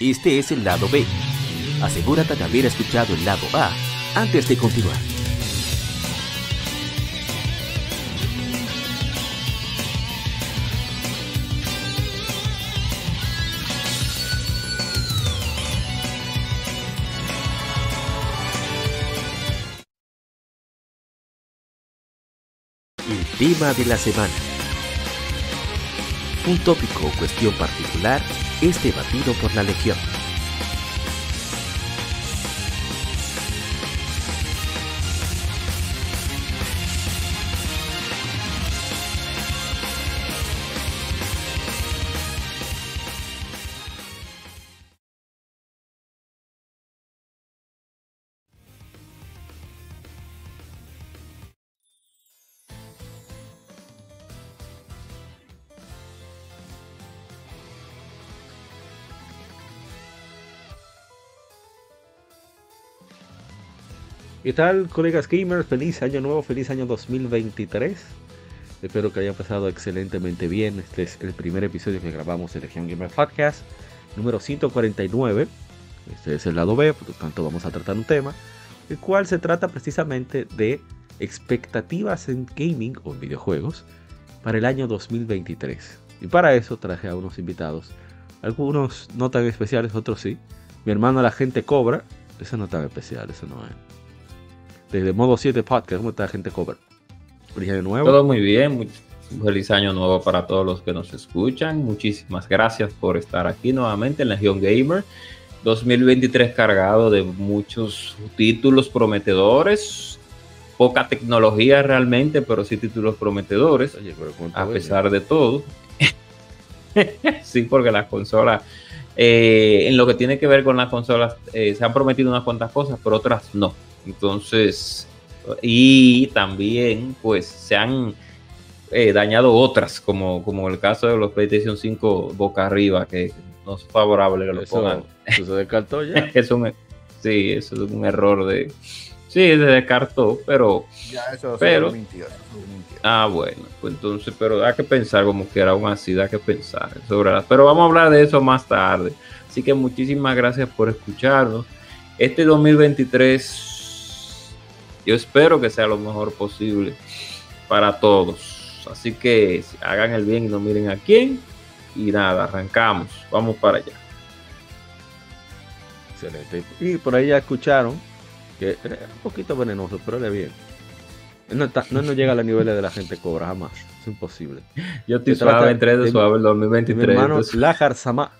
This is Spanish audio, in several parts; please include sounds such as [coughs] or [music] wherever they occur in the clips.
Este es el lado B. Asegúrate de haber escuchado el lado A antes de continuar. El tema de la semana. Un tópico o cuestión particular es debatido por la Legión. ¿Qué tal, colegas gamers? Feliz año nuevo, feliz año 2023. Espero que hayan pasado excelentemente bien. Este es el primer episodio que grabamos de Legion Gamer Podcast, número 149. Este es el lado B, por lo tanto vamos a tratar un tema, el cual se trata precisamente de expectativas en gaming o en videojuegos para el año 2023. Y para eso traje a unos invitados, algunos no tan especiales, otros sí. Mi hermano la gente cobra, eso no tan especial, eso no es desde Modo 7 Podcast. ¿Cómo está, gente cover? Feliz año nuevo. Todo muy bien. feliz año nuevo para todos los que nos escuchan. Muchísimas gracias por estar aquí nuevamente en Legion Gamer. 2023 cargado de muchos títulos prometedores. Poca tecnología realmente, pero sí títulos prometedores. a pesar de todo. [laughs] sí, porque las consolas, eh, en lo que tiene que ver con las consolas, eh, se han prometido unas cuantas cosas, pero otras no. Entonces, y también pues se han eh, dañado otras, como, como el caso de los PlayStation 5 boca arriba, que no es favorable que lo pongan. Eso se descartó ya. [laughs] sí, eso es un error de... Sí, se descartó, pero... Ya, eso pero, Ah, bueno, pues entonces, pero hay que pensar como que era aún así, da que pensar sobre las... Pero vamos a hablar de eso más tarde. Así que muchísimas gracias por escucharnos. Este 2023 yo espero que sea lo mejor posible para todos. Así que hagan el bien y no miren a quién. Y nada, arrancamos. Vamos para allá. Excelente. Y por ahí ya escucharon que es un poquito venenoso, pero le bien. No, no, llega a los niveles de la gente cobra jamás. Es imposible. Yo estoy suave entre de suave el 2023. Mi hermano Lajar Sama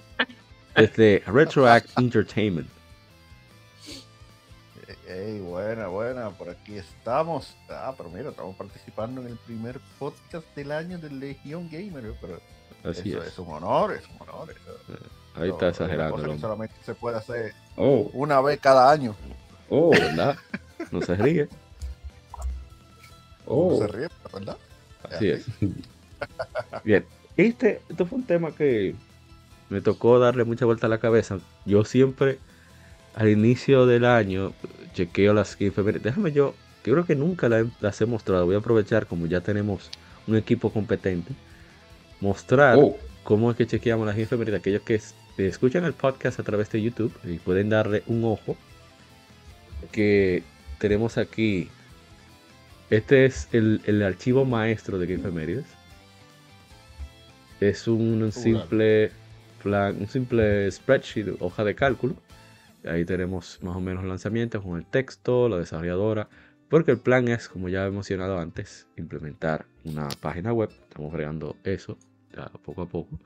desde [laughs] Retroact Entertainment. Hey, buena, buena, por aquí estamos. Ah, pero mira, estamos participando en el primer podcast del año de Legión Gamer. Pero Así eso es. un honor, es un honor. Ahí está exagerando. solamente se puede hacer oh. una vez cada año. Oh, ¿verdad? No se ríe. Oh. No se ríe, ¿verdad? Así es. [laughs] Bien, este, esto fue un tema que me tocó darle mucha vuelta a la cabeza. Yo siempre, al inicio del año, chequeo las efemérides. Déjame yo, que creo que nunca las he mostrado. Voy a aprovechar, como ya tenemos un equipo competente, mostrar oh. cómo es que chequeamos las efemérides. Aquellos que escuchan el podcast a través de YouTube y pueden darle un ojo. Que tenemos aquí. Este es el, archivo maestro de efemérides. Es un simple plan, un simple spreadsheet, hoja de cálculo Ahí tenemos más o menos lanzamientos con el texto, la desarrolladora, porque el plan es, como ya he mencionado antes, implementar una página web. Estamos creando eso ya poco a poco.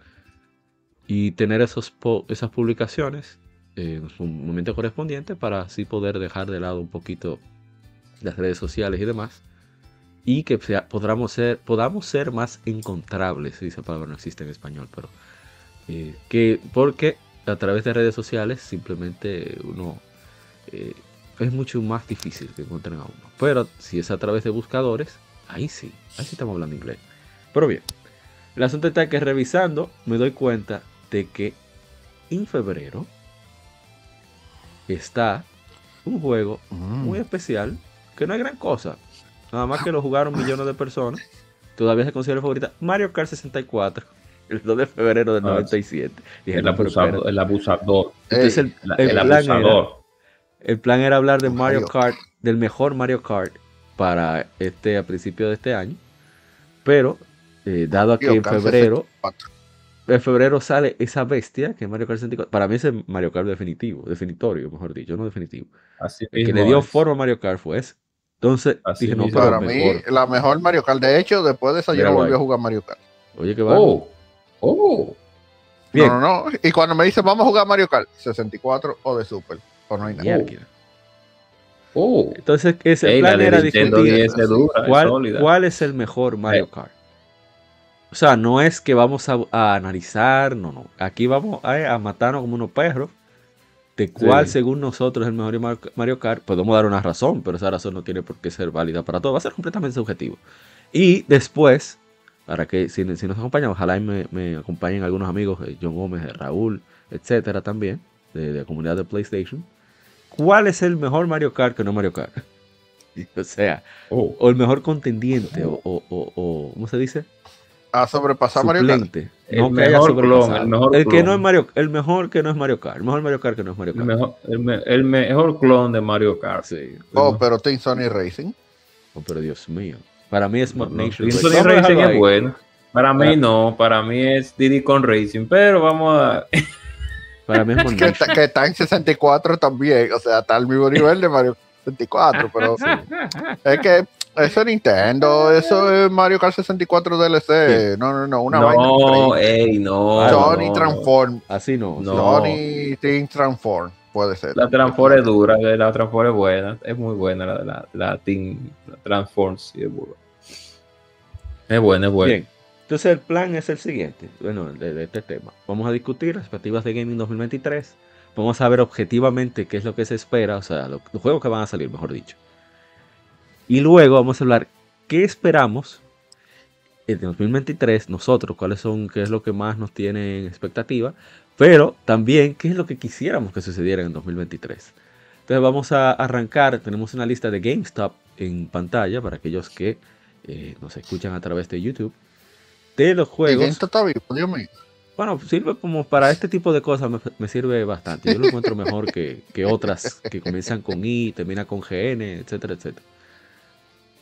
Y tener esos esas publicaciones en su momento correspondiente para así poder dejar de lado un poquito las redes sociales y demás. Y que podamos, ser, podamos ser más encontrables, si esa palabra no existe en español, pero eh, que porque a través de redes sociales simplemente uno eh, es mucho más difícil que encuentren a uno. Pero si es a través de buscadores, ahí sí, ahí sí estamos hablando inglés. Pero bien, el asunto está que revisando me doy cuenta de que en febrero está un juego mm. muy especial que no hay gran cosa. Nada más que lo jugaron millones de personas. [laughs] Todavía se considera favorita. Mario Kart 64. El 2 de febrero del 97. Dije, el, abusador, el abusador. Entonces el, plan Era, el plan era hablar de Mario Kart, del mejor Mario Kart para este a principio de este año. Pero, eh, dado que en febrero, en febrero sale esa bestia que es Mario Kart 64. Para mí es el Mario Kart definitivo, definitorio, mejor dicho, no definitivo. Así el que le dio forma a Mario Kart fue ese. Entonces, dije, no, para mí, la mejor Mario Kart. De hecho, después de esa, yo no volví a jugar Mario Kart. Oye, qué va. Oh, oh. Bien. No, no, no. Y cuando me dicen, vamos a jugar Mario Kart, 64 o de Super, o no hay nada. Oh. Entonces, ese plan era discutir cuál, cuál, es el mejor Mario Kart. O sea, no es que vamos a, analizar, no, no. Aquí vamos a, matarnos como unos perros. De cuál, según nosotros, es el mejor Mario Kart. Podemos dar una razón, pero esa razón no tiene por qué ser válida para todos. Va a ser completamente subjetivo. Y después, para que si, nos acompañan, ojalá me, me, acompañen algunos amigos, eh, John Gómez, Raúl, etcétera, también, de, la comunidad de PlayStation. ¿Cuál es el mejor Mario Kart que no Mario Kart? [laughs] o sea, oh. o el mejor contendiente, o, o, o, ¿cómo se dice? a sobrepasar Mario Kart. El mejor clon, el mejor el que no es Mario, el mejor que no es Mario Kart, el mejor Mario Kart que no es Mario Kart. El mejor, clon de Mario Kart. Sí. Oh, pero Team Sony Racing. Oh, pero Dios mío. Para mí es no, Nation Sony Racing es bueno. Para mí no, para mí es Diddy con Racing, pero vamos a [laughs] Para mí es que, está, que está en 64 también, o sea, está al mismo nivel de Mario 64, pero es que eso es Nintendo, eso es Mario Kart 64 DLC. No, no, no, una no, vaina. Ey, no, Sony Transform. Así no. Sony Team Transform. Puede ser. La Transform es dura, la Transform es buena. Es muy buena la, la, la Team Transform. Sí, es buena. Es buena, es buena. Bien. Entonces el plan es el siguiente, bueno, de, este tema. Vamos a discutir las expectativas de Gaming 2023. Vamos a ver objetivamente qué es lo que se espera, o sea, los juegos que van a salir, mejor dicho. Y luego vamos a hablar qué esperamos en 2023, nosotros, cuáles son, qué es lo que más nos tiene en expectativa, pero también qué es lo que quisiéramos que sucediera en 2023. Entonces vamos a arrancar, tenemos una lista de GameStop en pantalla para aquellos que eh, nos escuchan a través de YouTube, de los juegos. está vivo, Dios mío. Bueno, sirve como para este tipo de cosas, me, sirve bastante. Yo lo encuentro mejor que, que otras que comienzan con I, terminan con GN, etcétera, etcétera.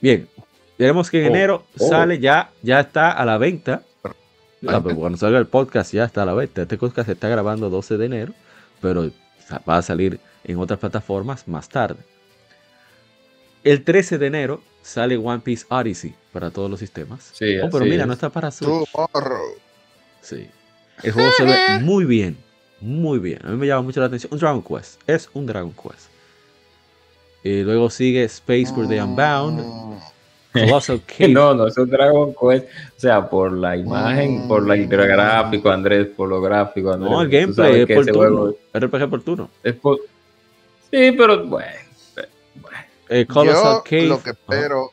Bien, tenemos que en oh, enero oh. sale ya, ya está a la venta. Ah, pues, cuando salga el podcast ya está a la venta. Este podcast se está grabando 12 de enero, pero va a salir en otras plataformas más tarde. El 13 de enero sale One Piece Odyssey para todos los sistemas. Sí, oh, pero mira, no está para Switch. Sí. El juego se ve muy bien. Muy bien. A mí me llama mucho la atención. Un Dragon Quest. Es un Dragon Quest. Y luego sigue Space for the Unbound. Colossal [laughs] Cave. no, no es un Dragon Quest. O sea, por la imagen, por la, el gráfico, Andrés, por lo gráfico. Andrés, no, el gameplay es por turno. RPG por turno. Es por... Sí, pero bueno. Eh, Colossal Yo Lo que espero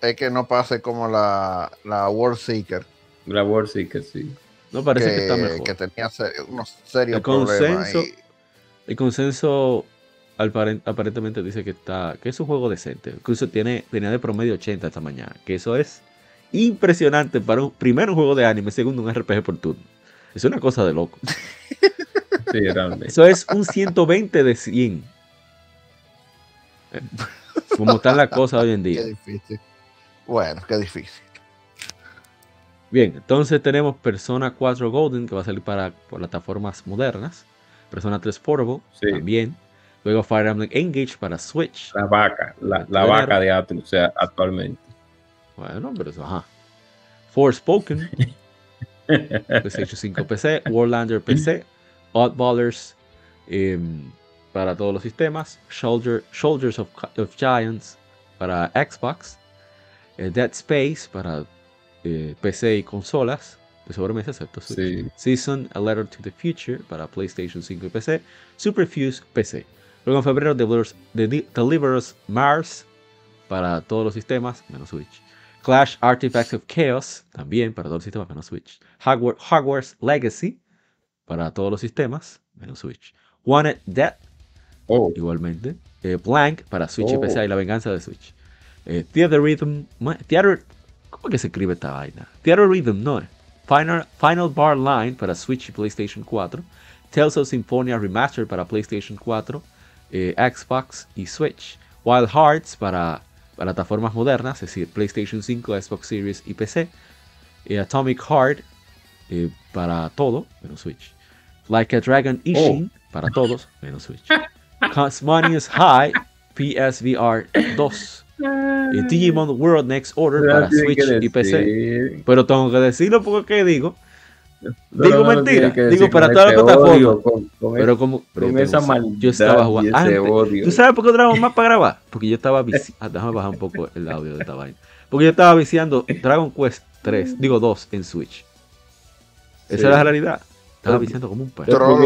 es que no pase como la, la World Seeker. La World Seeker, sí. No parece que, está mejor. Que tenía unos serios el consenso, El consenso aparentemente dice que está que es un juego decente. Incluso tiene, tenía de promedio 80 esta mañana. Que eso es impresionante para un primero un juego de anime, segundo un RPG por turno. Es una cosa de loco. [laughs] sí, realmente. Eso es un 120 de 100. [laughs] Como está la cosa hoy en día. Qué difícil. Bueno, qué difícil. Bien, entonces tenemos Persona 4 Golden que va a salir para plataformas modernas. Persona 3 Portable también. Luego Fire Emblem Engage para Switch. La vaca, la, vaca de Atlus, o sea, actualmente. Bueno, pero eso, ajá. Forspoken. [laughs] PlayStation 5 PC. Warlander PC. Oddballers em, para todos los sistemas. Shoulders of, Giants para Xbox. Eh, Dead Space para eh, PC y consolas de sobremesa, excepto Switch. Season A Letter to the Future para PlayStation 5 y PC. Superfuse PC. Luego en febrero Deliverus Mars para todos los sistemas, menos Switch. Clash Artifacts of Chaos, también para todos los sistemas, menos Switch. Hogwarts, Legacy, para todos los sistemas, menos Switch. Wanted Death, oh. igualmente. Eh, Blank, para Switch y PC, y la venganza de Switch. Eh, Theater Rhythm, Theater, ¿cómo que se escribe esta vaina? Theater Rhythm, no, Final, Final Bar Line para Switch y PlayStation 4, Tales of Symphonia Remastered para PlayStation 4, eh, Xbox y Switch, Wild Hearts para plataformas modernas, es decir, PlayStation 5, Xbox Series y PC, eh, Atomic Heart eh, para todo, menos Switch, Like a Dragon Ishin oh. para todos, menos Switch, [laughs] Cosmonius High PSVR 2, y Digimon World Next Order para Switch y PC. Pero tengo que decirlo porque digo. digo mentira. digo para todas las plataformas. pero como. esa yo estaba jugando. ¿Tú sabes por qué Dragon más para grabar? Porque yo estaba viciando. Ah, déjame bajar un poco el audio de esta vaina. Porque yo estaba viciando Dragon Quest 3, digo 2 en Switch. Esa es la realidad. Estaba viciando como un perro.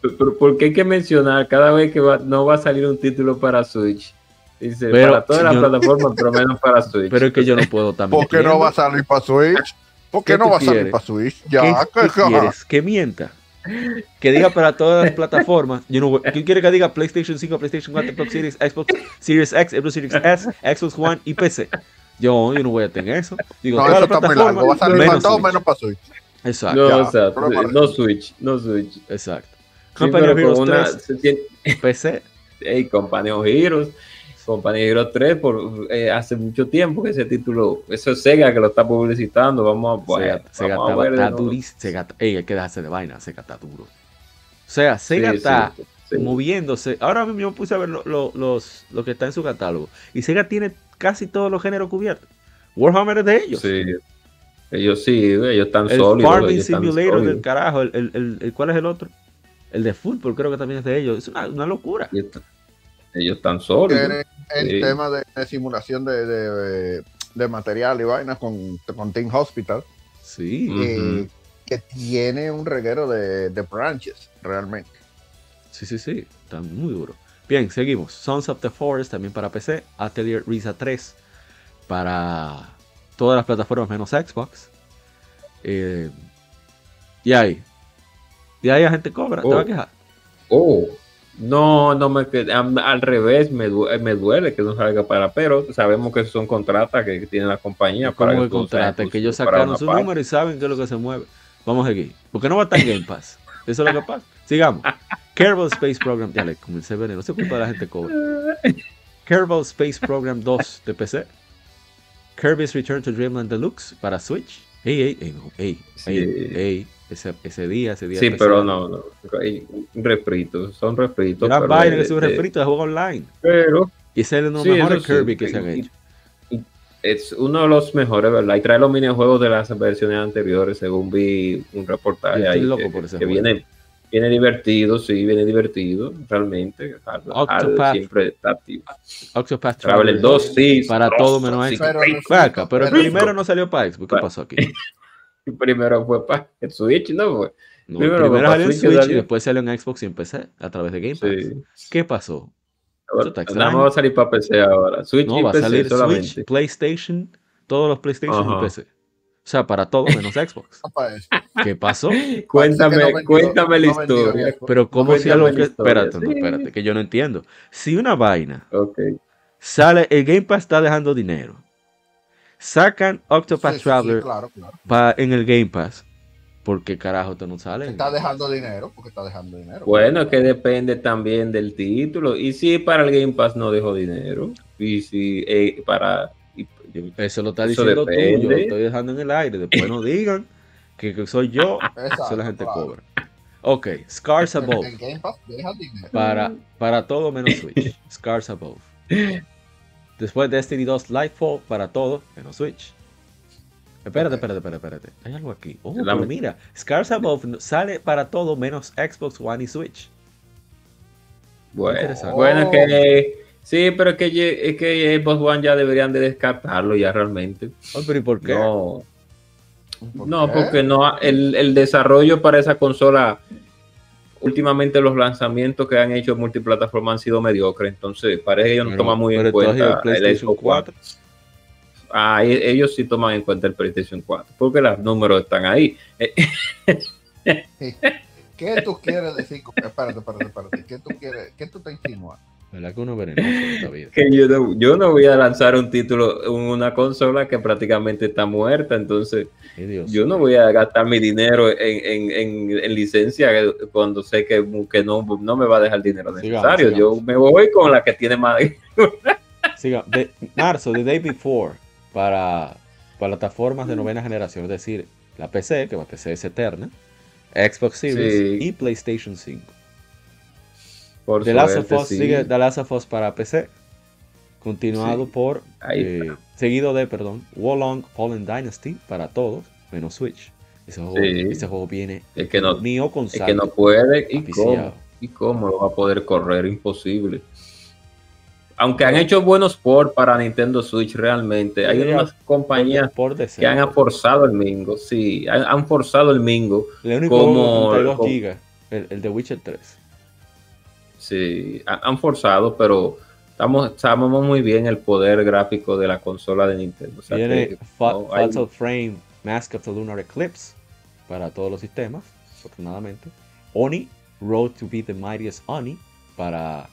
Pero ¿por qué hay que mencionar cada vez que no va a salir un título para Switch? Dice, pero, para todas las plataformas, pero menos para Switch. Pero es que yo no puedo también. ¿Por qué no va a salir para Switch? ¿Por qué, no va a salir para Switch? Ya, ¿Qué, quieres? Que mienta. Que diga para todas las plataformas. Yo no, ¿Quién quiere que diga PlayStation 5, PlayStation 4, Xbox Series, Xbox Series X, Xbox Series S, Xbox One y PC? Yo, yo no voy a tener eso. Digo, no, eso está muy largo. Va a salir para todo menos para Switch. Exacto. No, exacto. No Switch. No Switch. Exacto. Sí, Heroes una, 3, PC. Hey, Company of Heroes. Company Hero 3 por, eh, hace mucho tiempo que ese título, eso es Sega que lo está publicitando, vamos a, Sega, Sega vamos a ver. Está durísimo, Sega, ey, hay que dejarse de vaina, Sega está duro. O sea, Sega está moviéndose. Ahora mismo me puse a ver lo, lo, los, lo que está en su catálogo. Y Sega tiene casi todos los géneros cubiertos. Warhammer es de ellos. Sí. Ellos sí, ellos están el sólidos. Farming Simulator del carajo. El, el, el, ¿Cuál es el otro? El de fútbol creo que también es de ellos. Es una, una locura. Ellos están sólidos. El tema de, simulación de, de, material y vainas con, con Team Hospital. Sí. Eh, que tiene un reguero de, de branches, realmente. Sí, sí, sí. Está muy duro. Bien, seguimos. Sons of the Forest también para PC. Atelier Risa 3 para todas las plataformas menos Xbox. Eh, y ahí. Y ahí la gente cobra. ¿Te va a oh. quejar? Oh. No, no me al revés, me, me duele que no salga para, pero sabemos que son contratas que tiene la compañía para que contrata, que ellos sacaron su número y saben qué es lo que se mueve. Vamos aquí. Porque no va a estar en Game Pass. Eso es lo que pasa. Sigamos. Kerbal Space Program. Ya le comencé a ver, no se culpa de la gente cobra. Kerbal Space Program 2 de PC. Kirby's Return to Dreamland Deluxe para Switch. Ey, ey, ey, ey, ey, ey, ese, ese día, ese día. Sí, pero no, no. Un refrito, son refritos. Una vaina que es un refrito de juego online. Pero. Y ese es uno de los mejores Kirby que se han hecho. Es uno de los mejores, ¿verdad? Y trae los minijuegos de las versiones anteriores, según vi un reportaje ahí. Loco por ese que viene, viene divertido, sí, viene divertido, realmente. Octopath, siempre está activo. Octopath Traveler 2, sí. Para todo menos sí, Pero, pero, pero el primero no salió para Xbox. ¿Qué pasó aquí? [laughs] [laughs] primero fue para el Switch, ¿no? Fue. primero, salió en Switch, y después salió en Xbox y en PC a través de Game Pass. ¿Qué pasó? Nada más va a salir para PC ahora. Switch no, y va PC a salir Switch, PlayStation, todos los PlayStation y PC. O sea, para todo menos [laughs] Xbox. ¿Qué pasó? [laughs] cuéntame, cuéntame la historia. Pero cómo si algo que... Espérate, no, espérate, que yo no entiendo. Si una vaina okay. sale, el Game Pass está dejando dinero Sacan Octopath Traveler en el Game Pass. ¿Por qué carajo te no sale? Está dejando dinero, porque está dejando dinero. Bueno, que depende también del título. Y si para el Game Pass no dejó dinero, y si eh, para. eso lo está diciendo tú, yo lo estoy dejando en el aire. Después no digan que, soy yo, [laughs] eso la gente cobra. Ok, Scars Above. Para, para todo menos Switch. [laughs] Scars Above. [laughs] Después Destiny 2 Lightfall para todo, menos Switch. Espérate, espérate, espérate, espérate. Hay algo aquí. Oh, pero mira, Scars Above sale para todo menos Xbox One y Switch. Bueno, bueno que sí, pero es que, es que Xbox One ya deberían de descartarlo ya realmente. Oh, pero ¿y por qué? No, no porque no el, el desarrollo para esa consola últimamente los lanzamientos que han hecho multiplataforma han sido mediocres, entonces parece que ellos no toman muy en cuenta el Xbox 4. Ah, e-, ellos sí toman en cuenta el PlayStation 4, porque los números están ahí. [laughs] ¿Qué tú quieres decir? Espérate, espérate, espérate. ¿Qué tú quieres? ¿Qué tú te insinúas? ¿Verdad que uno venenoso en esta vida? que yo no, yo no voy a lanzar un título en una consola que prácticamente está muerta, entonces yo no voy a gastar mi dinero en, en, en, licencia cuando sé que, que no, no, me va a dejar dinero necesario. Yo me voy con la que tiene más. [laughs] Siga. De, marzo, the day before, para plataformas de novena generación, es decir, la PC, que la PC es eterna, Xbox Series y PlayStation 5. Por The Last of Us sigue The Last of Us para PC, continuado por, eh, seguido de, perdón, Wolong Fallen Dynasty para todos, menos Switch. Ese juego, viene el que no, mío con el que no puede y cómo, y cómo lo va a poder correr, imposible. Aunque han hecho buenos ports para Nintendo Switch realmente, hay unas compañías que han forzado el Mingo, sí, han, forzado el Mingo. El como, el, el de Witcher 3. Sí, han forzado, pero estamos, sabemos muy bien el poder gráfico de la consola de Nintendo. Viene Fatal Frame Mask of the Lunar Eclipse para todos los sistemas, afortunadamente. Oni, Road to be the Mightiest Oni para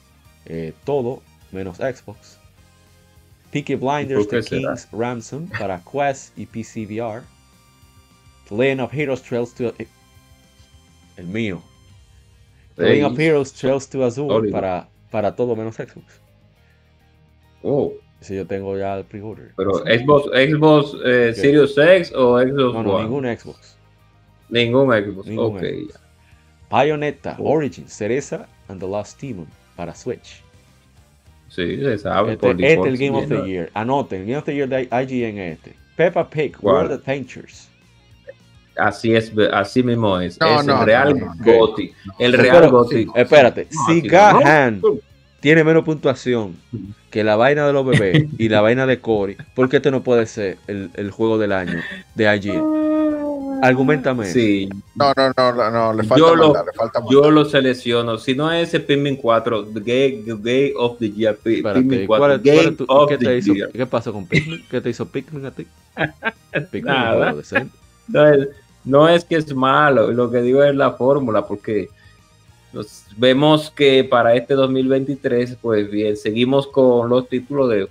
eh, todo menos Xbox. Peaky Blinders The King's Ransom para Quest y PC VR. The Legend of Heroes Trails to... El mío, Ring of Heroes Trails to Azure para, para todo menos Xbox. Oh. Si yo tengo ya el pre-order. Pero Xbox, Xbox eh, Series X o Xbox No, no, ningún Xbox. Ningún Xbox. Ningún. Xbox. Bayonetta, oh. Origin, Cereza and the Lost Demon para Switch. Sí, se sabe. Este, este es el Game of the Year. Anoten, el Game of the Year de IGN este. Peppa Pig, World Adventures. Así es, así mismo es. es el Real Goti. El Real Goti. Espérate, si Gahan tiene menos puntuación que la vaina de los bebés [laughs] y la vaina de Cory, ¿por qué este no puede ser el, el juego del año de allí? Argumentame. Sí. No, no, no, no, le falta yo, lo, le falta yo lo selecciono. Si no es ese Pikmin 4, Gay, Gay of the Year. Pikmin 4, Gay of ¿qué, te hizo, ¿Qué pasó con Pikmin? ¿Qué te hizo Pikmin a ti? [laughs] Pikmin Nada. No, es, no es que es malo, lo que digo es la fórmula, porque nos vemos que para este 2023, pues bien, seguimos con los títulos de,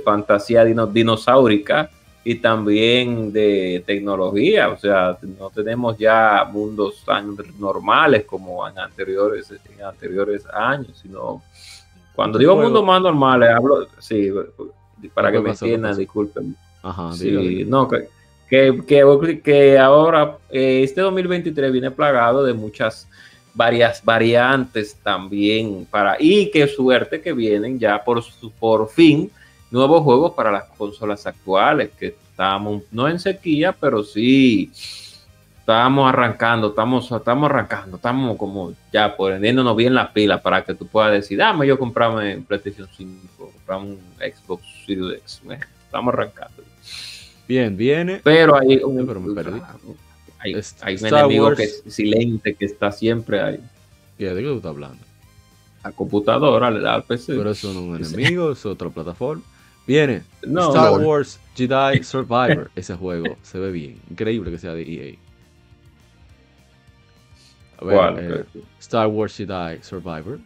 fantasía dinosaurica y también de tecnología, o sea, no tenemos ya mundos tan normales como en anteriores, en anteriores años, sino cuando digo mundos más normales, hablo, sí, para que me entiendan, disculpen. Ajá, sí, no, que, que, que, ahora eh, este 2023 viene plagado de muchas varias variantes también para y qué suerte que vienen ya por por fin nuevos juegos para las consolas actuales que estamos no en sequía pero sí estamos arrancando estamos estamos arrancando estamos como ya poniéndonos bien las pilas para que tú puedas decir dame yo comprarme un PlayStation 5 comprarme un Xbox Series X estamos arrancando Bien, viene. Pero hay un, Hay, un enemigo que es silente, que está siempre ahí. ¿Y de qué tú estás hablando? La computadora, al PC. Pero eso no es un [laughs] enemigo, es otra plataforma. Viene Star Wars Jedi Survivor. [laughs] Ese juego se ve bien. Increíble que sea de EA. A ver, eh, Star Wars Jedi Survivor.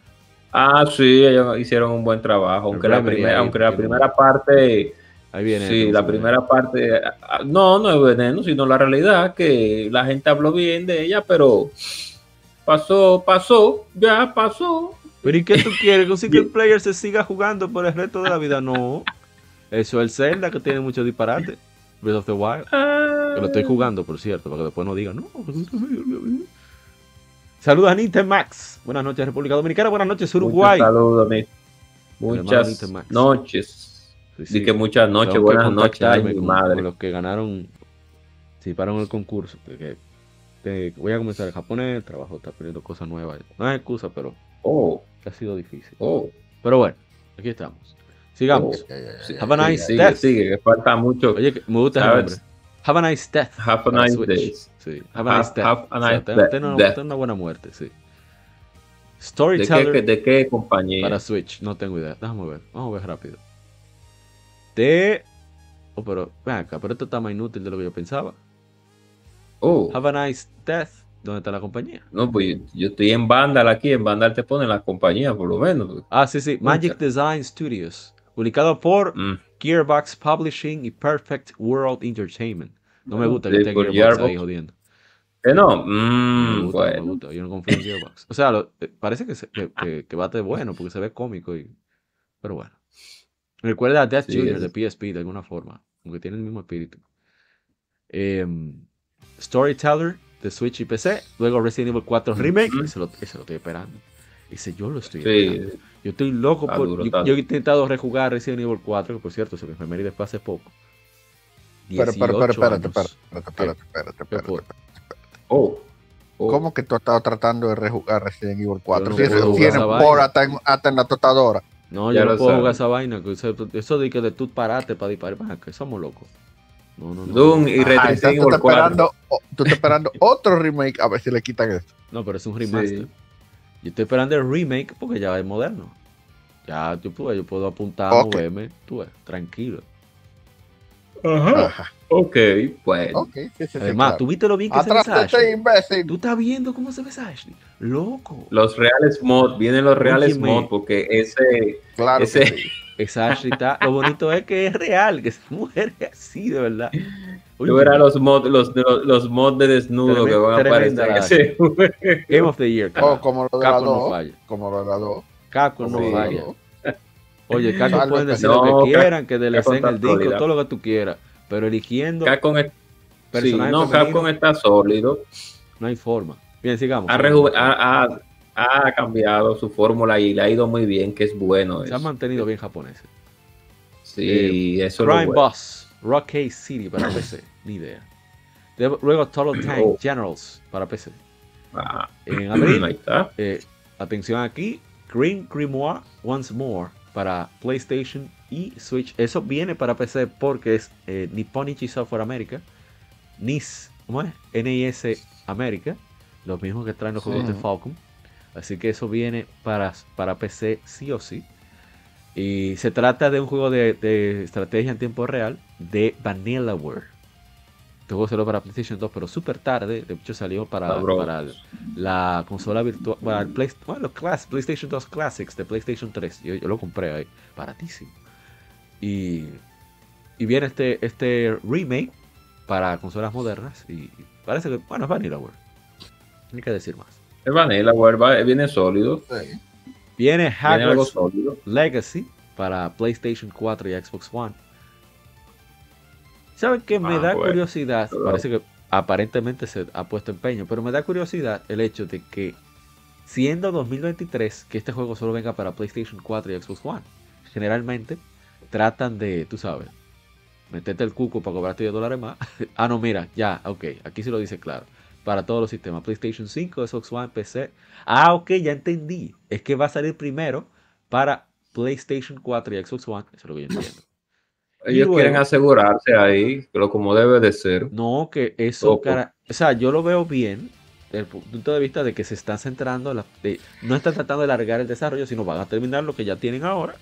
Ah, sí, ellos hicieron un buen trabajo. Aunque la, primera, aunque la primera parte Ahí viene. Sí, la primera parte, ah, no, no es veneno, sino la realidad, que la gente habló bien de ella, pero pasó, pasó, ya pasó. Pero ¿y qué tú quieres? ¿Que un single [laughs] player se siga jugando por el resto de la vida? No. Eso es el Zelda que tiene mucho disparate. Breath of the Wild. Que lo estoy jugando, por cierto, para que después no digan, no. Saludos a Nintendo Max. Buenas noches, República Dominicana. Buenas noches, Uruguay. Saludos, Muchas noches. Sí, que muchas noches, buenas noches. Ay, mi madre. los que ganaron, participaron en el concurso. Que, voy a comenzar el japonés, el trabajo está poniendo cosas nuevas. No es excusa, pero oh. ha sido difícil. Oh. Pero bueno, aquí estamos. Sigamos. Oh. Have a nice sigue, death. Sigue, que falta mucho. Oye, me gusta el nombre. Have a nice death. Have a nice day. Sí. Have a nice death. Have a nice death. Ten, una buena muerte, sí. Storyteller. ¿De qué, ¿De qué compañía? Para Switch, no tengo idea. Déjame ver. Vamos a ver rápido de. Oh, pero, ven acá, pero esto está más inútil de lo que yo pensaba. Oh. Have a nice death ¿Dónde está la compañía? No, pues yo, estoy en Vandal aquí, en Vandal te ponen la compañía, por lo menos. Ah, sí, sí, Magic Design Studios, publicado por mm. Gearbox Publishing y Perfect World Entertainment. No me ah, gusta que esté Gearbox, ahí jodiendo. Que no, mm, me gusta, Yo no confío en Gearbox. O sea, eh, parece que, que, que, va a estar bueno porque se ve cómico, y, pero bueno. Recuerda a Death Junior de PSP de alguna forma, aunque tiene el mismo espíritu. Em, Storyteller de Switch y PC, luego Resident Evil 4 Remake, ese, lo, estoy esperando. Ese yo lo estoy esperando. Yo estoy loco por. Yo, he intentado rejugar Resident Evil 4, que por cierto se me enfermé después hace poco. Pero, pero, pero, espérate, espérate, espérate, espérate, espérate, Oh. oh. ¿Cómo que tú has estado tratando de rejugar Resident Evil 4? si eso tiene por hasta en, hasta en la tostadora. No, yo no puedo jugar esa vaina. Eso de que de tú parate para disparar, que somos locos. No, no, no. Doom y Evil 4. Esperando, tú estás esperando otro remake a ver si le quitan esto. No, pero es un remaster. Yo estoy esperando el remake porque ya es moderno. Ya yo puedo, yo puedo apuntar, a moverme, tú ves, tranquilo. Ajá. Ok, bueno. Okay, Además, ¿tú viste lo bien que Atrás se ve este imbécil. ¿Tú estás viendo cómo se ve Ashley? Loco. Los reales mod, vienen los reales mod porque ese... Claro ese... [laughs] Esa Ashley está... Lo bonito es que es real, que esa [laughs] mujer es así, de verdad. Yo verás los mods los, los, los mod de desnudo que van a aparecer. [laughs] Game of the Year. Oh, como lo de la no falla. Como lo de la 2. Capcom no falla. Oye, Capcom pueden decir lo que quieran, que le el disco, todo lo que tú quieras. Pero eligiendo. Capcom es... sí, no, Capcom está sólido. No hay forma. Bien, sigamos. Ha, ha, cambiado su fórmula y le ha ido muy bien, que es bueno. Se ha mantenido bien japonés. Sí, eh, eso Crime es Boss, Rock City para [coughs] PC, ni idea. Luego Total Tank oh. Generals para PC. Ah, en [clears throat] abril, ahí está. Eh, atención aquí, Green Grimoire Once More para PlayStation y Switch. Eso viene para PC porque es eh, Nipponichi Software America, NIS, ¿cómo es? NIS América, los mismos que traen los juegos de Falcon. Así que eso viene para, para PC sí o sí. Y se trata de un juego de, estrategia en tiempo real de Vanillaware. Este juego salió para PlayStation 2, pero súper tarde. De hecho, salió para, para la consola virtual. Bueno, el PlayStation 2 Classics de PlayStation 3. Yo, yo, lo compré ahí, baratísimo. Y, y viene este, este remake para consolas modernas. Y parece que, bueno, es Vanillaware. No hay que decir más. Es Vanillaware, viene sólido. Viene Hogwarts Legacy para PlayStation 4 y Xbox One. ¿Saben qué? Me ah, da curiosidad. Parece que aparentemente se ha puesto empeño, pero me da curiosidad el hecho de que, siendo 2023, que este juego solo venga para PlayStation 4 y Xbox One. Generalmente tratan de, tú sabes, meterte el cuco para cobrarte 10 dólares más. [laughs] ah, no, mira, ya, ok, aquí se lo dice claro. Para todos los sistemas, PlayStation 5, Xbox One, PC. Ah, ok, ya entendí. Es que va a salir primero para PlayStation 4 y Xbox One. Eso es lo que yo entiendo. [laughs] Ellos quieren asegurarse ahí, pero como debe de ser. No, que eso, o sea, yo lo veo bien desde el punto de vista de que se están centrando, no están tratando de alargar el desarrollo, sino van a terminar lo que ya tienen ahora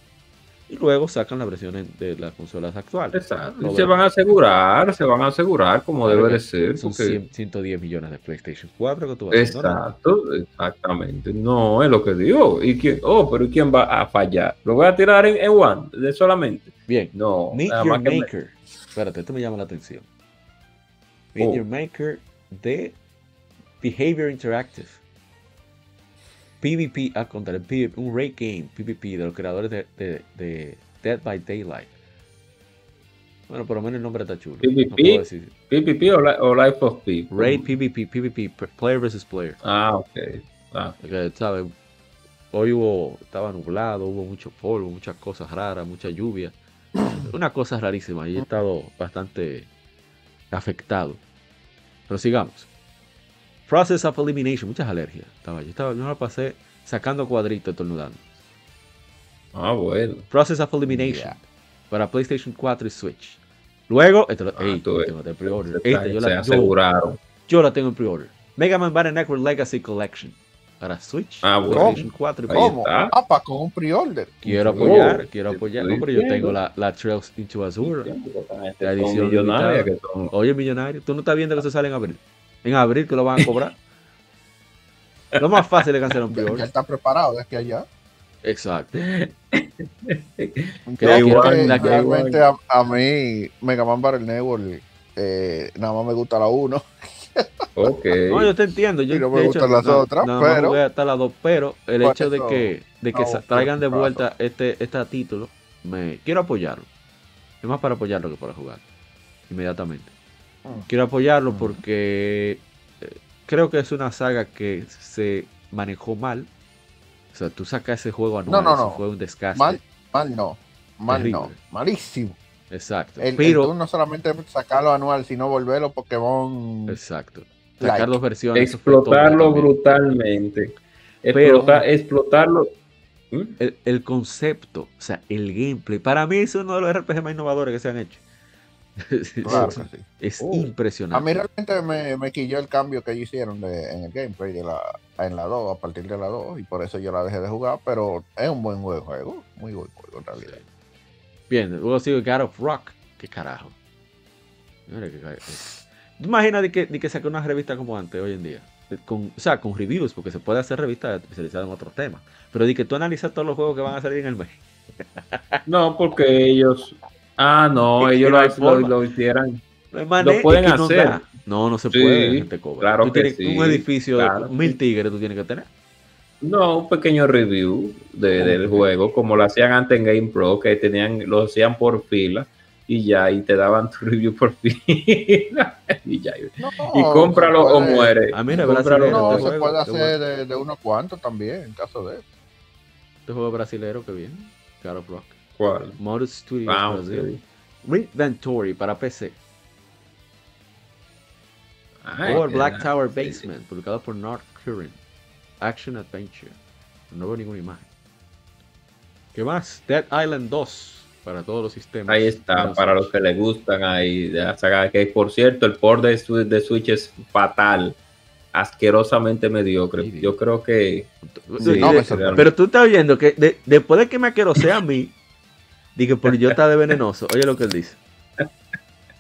y luego sacan la versión de las consolas actuales. Exacto. se van a asegurar, se van a asegurar como debe de ser. Son 110 millones de PlayStation 4 que tú vas Exacto, exactamente. No es lo que digo. ¿Y quién? Oh, pero ¿quién va a fallar? ¿Lo voy a tirar en, One de solamente? Bien. No. Meet Your Maker. Espérate, esto me llma la atención. Meet oh. Your Maker de Behavior Interactive. PvP, a contra el un raid game PvP de los creadores de, Dead by Daylight. Bueno, por lo menos el nombre está chulo. PvP, PvP o, Life of P. Raid PvP, PvP, Player versus Player. Ah, ok. Ah. Hoy hubo, estaba nublado, hubo mucho polvo, muchas cosas raras, mucha lluvia. Una cosa rarísima y he estado bastante afectado. Pero sigamos. Process of Elimination, muchas alergias. Estaba, yo, estaba, yo me pasé sacando cuadritos, estornudando. Ah, bueno. Process of Elimination para PlayStation 4 y Switch. Luego, esto, ah, tengo de pre-order. Este, yo, la, aseguraron. Yo, la tengo en pre-order. Mega Man Battle Network Legacy Collection para Switch, ah, PlayStation 4 y ¿Cómo? Ah, para con un pre-order. Quiero apoyar, quiero apoyar. No, pero yo tengo la, la Trails into Azure. La edición millonaria que son. Oye, millonario, tú no estás viendo que se sale en abril en abril que lo van a cobrar. [laughs] Lo más fácil es cancelar un pre-order. Ya está preparado es que allá. Exacto. realmente a, a, mí, Mega Man Battle Network, eh, nada más me gusta la 1. [laughs] ok. No, yo te entiendo. Yo, no me gustan las otras, pero. Voy hasta las dos, pero el hecho de que, de que traigan de vuelta este, este título, me quiero apoyarlo. Es más para apoyarlo que para jugar. Inmediatamente. Quiero apoyarlo porque eh, creo que es una saga que se manejó mal. O sea, tú sacas ese juego anual, no, no, no. fue un desgaste. Mal, mal no. Mal no. Malísimo. Exacto. pero no solamente sacarlo anual, sino volverlo Pokémon. Exacto. Sacar dos versiones. Explotarlo brutalmente. explotarlo. ¿Mm? El, concepto, o sea, el gameplay. Para mí es uno de los RPG más innovadores que se han hecho. [laughs] Es uh, impresionante. A mí realmente me, me, quilló el cambio que ellos hicieron de, en el gameplay de la, en la 2, a partir de la 2, y por eso yo la dejé de jugar, pero es un buen juego, muy buen juego en realidad. Bien, luego sigo God of Rock. ¿Qué carajo? ¿Tú imaginas de que, de que saque una revista como antes, hoy en día? Con, o sea, con reviews, porque se puede hacer revistas especializadas en otros temas. Pero de que tú analizas todos los juegos que van a salir en el mes. No, porque ellos. Ah, no, ellos lo, lo, hicieran. Lo pueden hacer. No, no se puede, gente Claro que sí, Un edificio de mil tigres tú tienes que tener. No, un pequeño review del juego, como lo hacían antes en Game Pro, que tenían, lo hacían por fila y ya, y te daban [laughs] tu review por fila. y ya. y cómpralo o muere. Ah, mira, cómpralo, no, se puede hacer de, de, unos cuantos también, en caso de. Este juego brasilero que viene, of Rock. ¿Cuál? Modus Studios ah, Brasil. Reventory para PC. Or Black Tower Basement, publicado por North Current. Action Adventure. No veo ninguna imagen. ¿Qué más? Dead Island 2 para todos los sistemas. Ahí está, para los que les gustan ahí. Que por cierto, el port de, de Switch es fatal. Asquerosamente mediocre. Yo creo que. pero tú estás viendo que después de que me sea a mí, dije, por yo está de venenoso. Oye lo que él dice.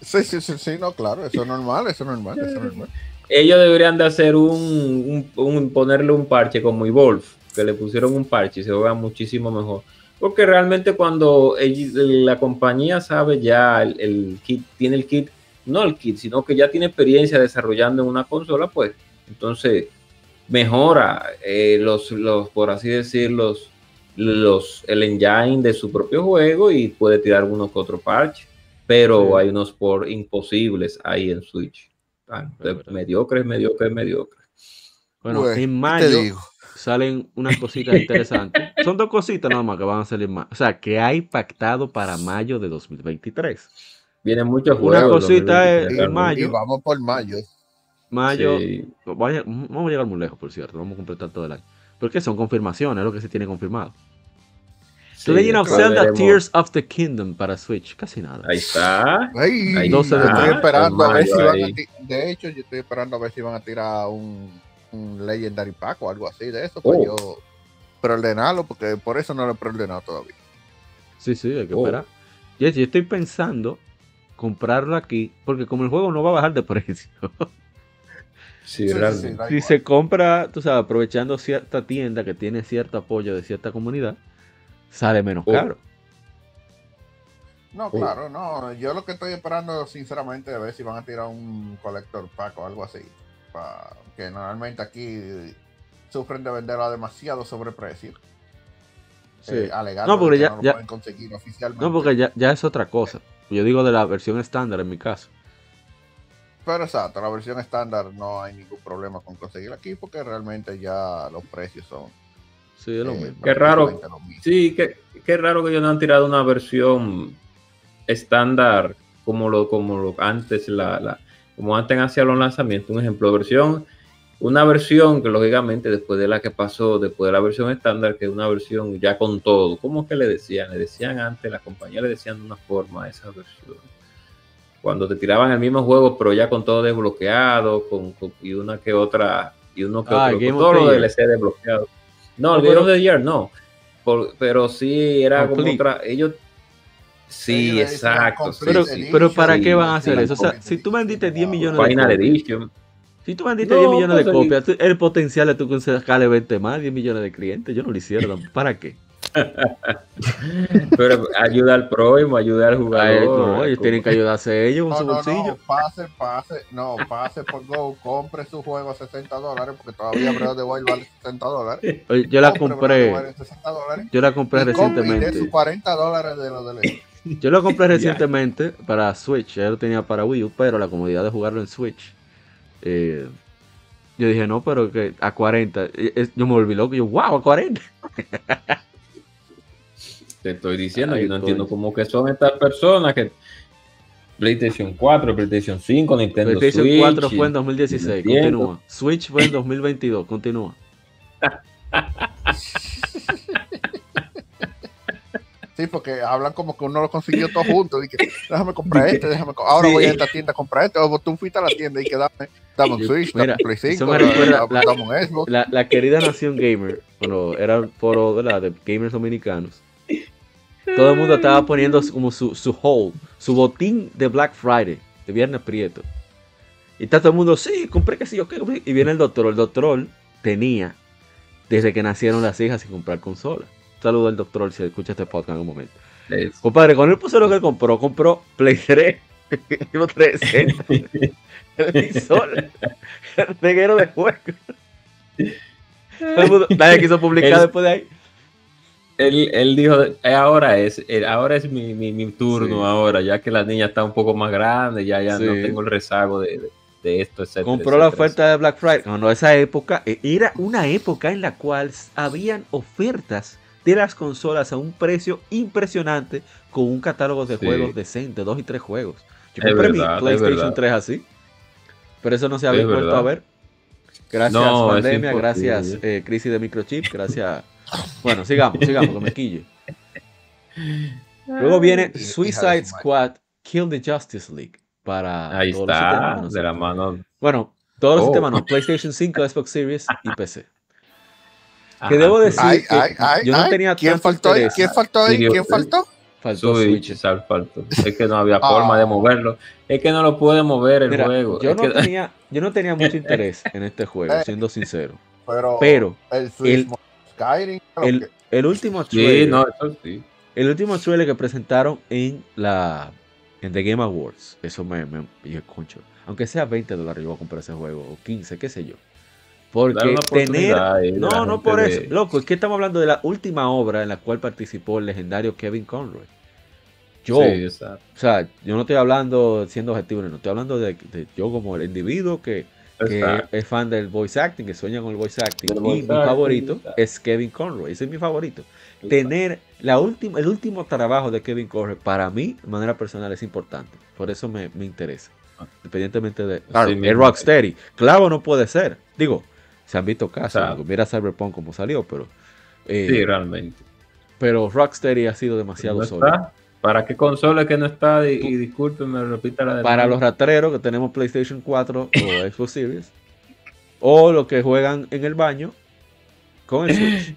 Sí, sí, sí, sí, no, claro, eso es normal, eso es normal, eso es normal ellos deberían de hacer un, ponerle un parche como Evolve, que le pusieron un parche y se juega muchísimo mejor. Porque realmente cuando la compañía sabe ya el, kit, tiene el kit, no el kit, sino que ya tiene experiencia desarrollando en una consola, pues entonces mejora eh, los, los, por así decir, los, el engine de su propio juego y puede tirar uno que otro parche. Pero hay unos por imposibles ahí en Switch. Ah, mediocre, mediocre, mediocre. Bueno, en mayo salen unas cositas interesantes. [laughs] Son dos cositas nada más que van a salir más. O sea, que hay pactado para mayo de 2023. Vienen muchos juegos. Una cosita es en mayo. vamos por mayo. Mayo. Vamos a llegar muy lejos, por cierto. Vamos a completar todo el año. Porque son confirmaciones, es lo que se tiene confirmado. Legend of Zelda Tears of the Kingdom para Switch, casi nada. Ahí está. Ahí, no se estoy esperando a ver si van a de hecho, yo estoy esperando a ver si van a tirar un, un Legendary Pack o algo así de eso, para oh. yo preordenarlo, porque por eso no lo he preordenado todavía. Sí, sí, hay que oh. esperar. Yo, yo estoy pensando comprarlo aquí, porque como el juego no va a bajar de precio. [laughs] Sí, sí, si se compra, tú sabes, aprovechando cierta tienda que tiene cierto apoyo de cierta comunidad, sale menos oh. caro. No, claro, no. Yo lo que estoy esperando, sinceramente, a ver si van a tirar un collector pack o algo así. que normalmente aquí sufren de venderlo a demasiado sobreprecio. Sí. Eh, no, porque ya, no lo pueden conseguir oficialmente. No, porque ya, ya es otra cosa. Yo digo de la versión estándar en mi caso. Pero exacto, la versión estándar no hay ningún problema con conseguirla aquí porque realmente ya los precios son Sí, es lo eh, mismo. Qué raro. Sí, qué, qué, raro que ellos no han tirado una versión estándar como lo, como lo antes, la, la, como antes hacía los lanzamientos. Un ejemplo, versión, una versión que lógicamente después de la que pasó, después de la versión estándar, que es una versión ya con todo. ¿Cómo que le decían? Le decían antes, las compañías le decían de una forma a esa versión. Cuando te tiraban el mismo juego, pero ya con todo desbloqueado, con, y una que otra, y uno que ah, otro, con todo lo DLC desbloqueado. No, el Game of the Year no. pero sí era como otra. Ellos. Sí, exacto. pero, pero ¿para qué van a hacer eso? O sea, si tú vendiste 10 millones Final de Edition. Si tú vendiste 10 millones de pues, copias, el potencial de tú sacarle 20 más, 10 millones de clientes, yo no lo hicieron. ¿Para qué? [laughs] Pero ayuda al prójimo, ayuda al jugador. No, ellos tienen que ayudarse ellos con su bolsillo. No, pase, pase, no, pase por Go, compre su juego a 60 dólares, porque todavía Breath de Wild vale 60 dólares. Yo la compré. Yo la compré recientemente. 40 dólares de lo de [laughs] Yo lo compré [laughs] recientemente para Switch, ya lo tenía para Wii U, pero la comodidad de jugarlo en Switch. Eh, yo dije, no, pero que a 40. Yo me volví loco, yo, wow, a 40. Te estoy diciendo, yo no entiendo cómo que son estas personas que PlayStation 4, PlayStation 5, Nintendo PlayStation Switch. 4 fue en 2016, continúa. Switch fue en 2022, continúa. Sí, porque hablan como que uno lo consiguió todo junto. Y que, déjame comprar este, déjame Ahora voy a esta tienda a comprar este. O tú fuiste a la tienda y que dame, dame un Switch, dame Play 5, dame, un Xbox. La, la, querida Nación Gamer, bueno, era el foro de gamers dominicanos. Todo el mundo estaba poniendo como su, su haul, su botín de Black Friday, de Viernes Prieto. Y está todo el mundo, sí, compré que sí, yo qué. Y viene el doctor. El doctor tenía, desde que nacieron las hijas, sin comprar consola. Saludo al doctor si escucha este podcast en un momento. Compadre, con él puso lo que él compró, compró Play 3, 360, televisor, el reguero de juego. [laughs] Nadie quiso publicar después de ahí él, él, dijo, eh, ahora es, eh, ahora es mi, mi, mi turno ahora, ya que la niña está un poco más grande, ya, ya no tengo el rezago de, de, esto, etc. Compró la oferta de Black Friday. No, no, esa época eh, era una época en la cual habían ofertas de las consolas a un precio impresionante con un catálogo de juegos decente, dos y tres juegos. Yo compré mi PlayStation 3 así, pero eso no se había vuelto a ver. Gracias pandemia, gracias crisis de microchip, gracias bueno, sigamos, sigamos, que me quille. Luego viene Suicide Squad Kill the Justice League para Ahí está, de la mano. Bueno, todos los oh. sistemas, no, PlayStation 5, Xbox Series y PC. [laughs] Que debo decir que yo no tenía ¿Quién faltó ahí? ¿Quién faltó ahí? ¿Quién faltó? Faltó Switch. Faltó. Es que no había forma de ah. moverlo. Es que no lo puede mover el juego. Yo no, tenía, yo no tenía mucho [laughs] interés en este juego, siendo sincero. Pero, pero el, el, el, último trailer, el último trailer que presentaron en la en The Game Awards, eso me, me concho. Aunque sea 20 dólares, yo voy a comprar ese juego, o 15, qué sé yo. Porque tener. No, no por eso. Loco, es que estamos hablando de la última obra en la cual participó el legendario Kevin Conroy. Yo, o sea, yo no estoy hablando siendo objetivo, no estoy hablando de, de yo como el individuo que que es fan del voice acting, que sueña con el voice acting. y mi favorito es Kevin Conroy, ese es mi favorito. Tener la última, el último trabajo de Kevin Conroy, para mí, de manera personal, es importante. Por eso me, interesa. Ah. Independientemente de. Claro, es Rocksteady. Claro, no puede ser. Digo, se han visto casos. mira Cyberpunk como salió, pero. Eh, sí, realmente. Pero Rocksteady ha sido demasiado sólido. ¿Para qué consola que no está? Y, y discúlpenme, repita la de Para los rateros que tenemos PlayStation 4 o [laughs] Xbox Series. O los que juegan en el baño con el Switch.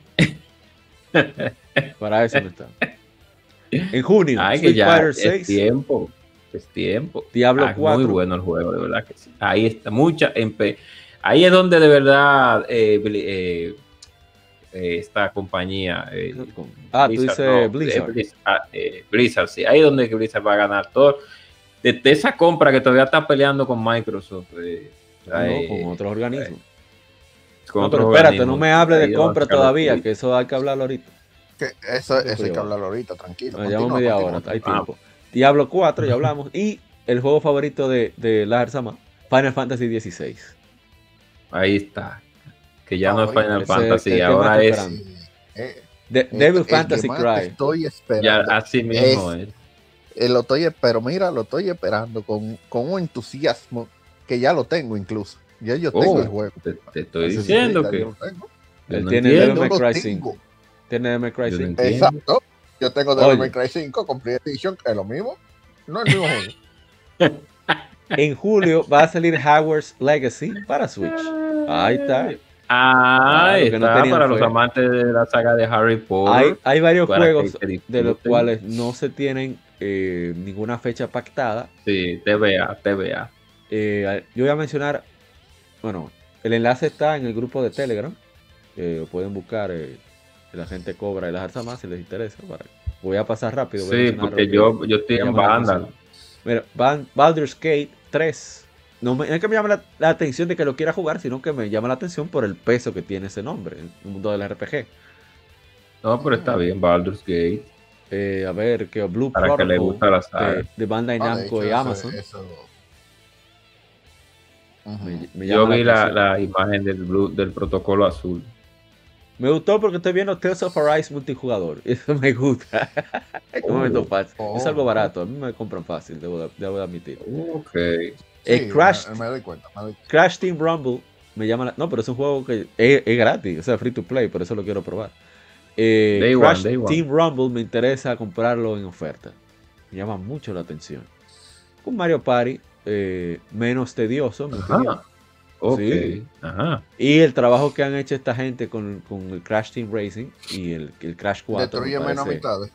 [laughs] Para eso no está. En junio, Ay, que ya Es tiempo. Es tiempo. Diablo 4. Ah, muy bueno el juego, de verdad que sí. Ahí está, mucha. Ahí es donde de verdad eh, eh, eh, esta compañía. Eh, ah, tú dices eh, Blizzard. Ah, Blizzard, sí. Ahí es donde Blizzard va a ganar todo. De, esa compra que todavía está peleando con Microsoft. no, con otros organismos. no, pero espérate, no me hable de compra todavía, que eso hay que hablarlo ahorita. Que eso, eso hay que hablarlo ahorita, tranquilo. Nos llevamos media hora, hay tiempo. Diablo 4, ya hablamos. Y el juego favorito de, de Sama, Final Fantasy XVI. Ahí está que ya no es Final Fantasy, ahora es eh, Devil Fantasy Cry. Estoy esperando. Ya, así mismo es. Eh, lo estoy, pero mira, lo estoy esperando con, con, un entusiasmo que ya lo tengo incluso. Ya yo tengo oh, el juego. Te, estoy diciendo que. Él tiene Devil May Cry 5. Tiene Devil May Cry 5. Exacto. Yo tengo Devil May Cry 5 Complete Edition, que es lo mismo. No es el mismo juego. [laughs] en julio va a salir Howard's Legacy para Switch. Ahí está. Ah, está para los amantes de la saga de Harry Potter. Hay, varios juegos de los cuales no se tienen eh, ninguna fecha pactada. Sí, TVA, TVA. Eh, yo voy a mencionar bueno, el enlace está en el grupo de Telegram. pueden buscar la gente cobra y las más si les interesa. Voy a pasar rápido. sí, porque yo, yo estoy en Vandal. Mira, Baldur's Gate 3. No es que me llama la, atención de que lo quiera jugar, sino que me llama la atención por el peso que tiene ese nombre en el mundo del RPG. No, pero está bien, Baldur's Gate. Eh, a ver, que Blue Para que le gusta la de, de Bandai ah, Namco y Amazon. Yo vi la, la, imagen del, blue, del protocolo azul. Me gustó porque estoy viendo Tales of Arise multijugador. [laughs] Eso me gusta. [laughs] momento fácil. Es algo oh. barato. A mí me compran fácil, debo, debo admitir. Ok. Eh, Crash, me, doy cuenta, Crash Team Rumble me llama la, No, pero es un juego que es, gratis. O sea, free to play. Por eso lo quiero probar. Eh, Crash Team Rumble me interesa comprarlo en oferta. Me llama mucho la atención. Un Mario Party eh, menos tedioso, mi opinión. Sí. Ajá. Y el trabajo que han hecho esta gente con, el Crash Team Racing y el, el Crash 4. Destruye menos mitades.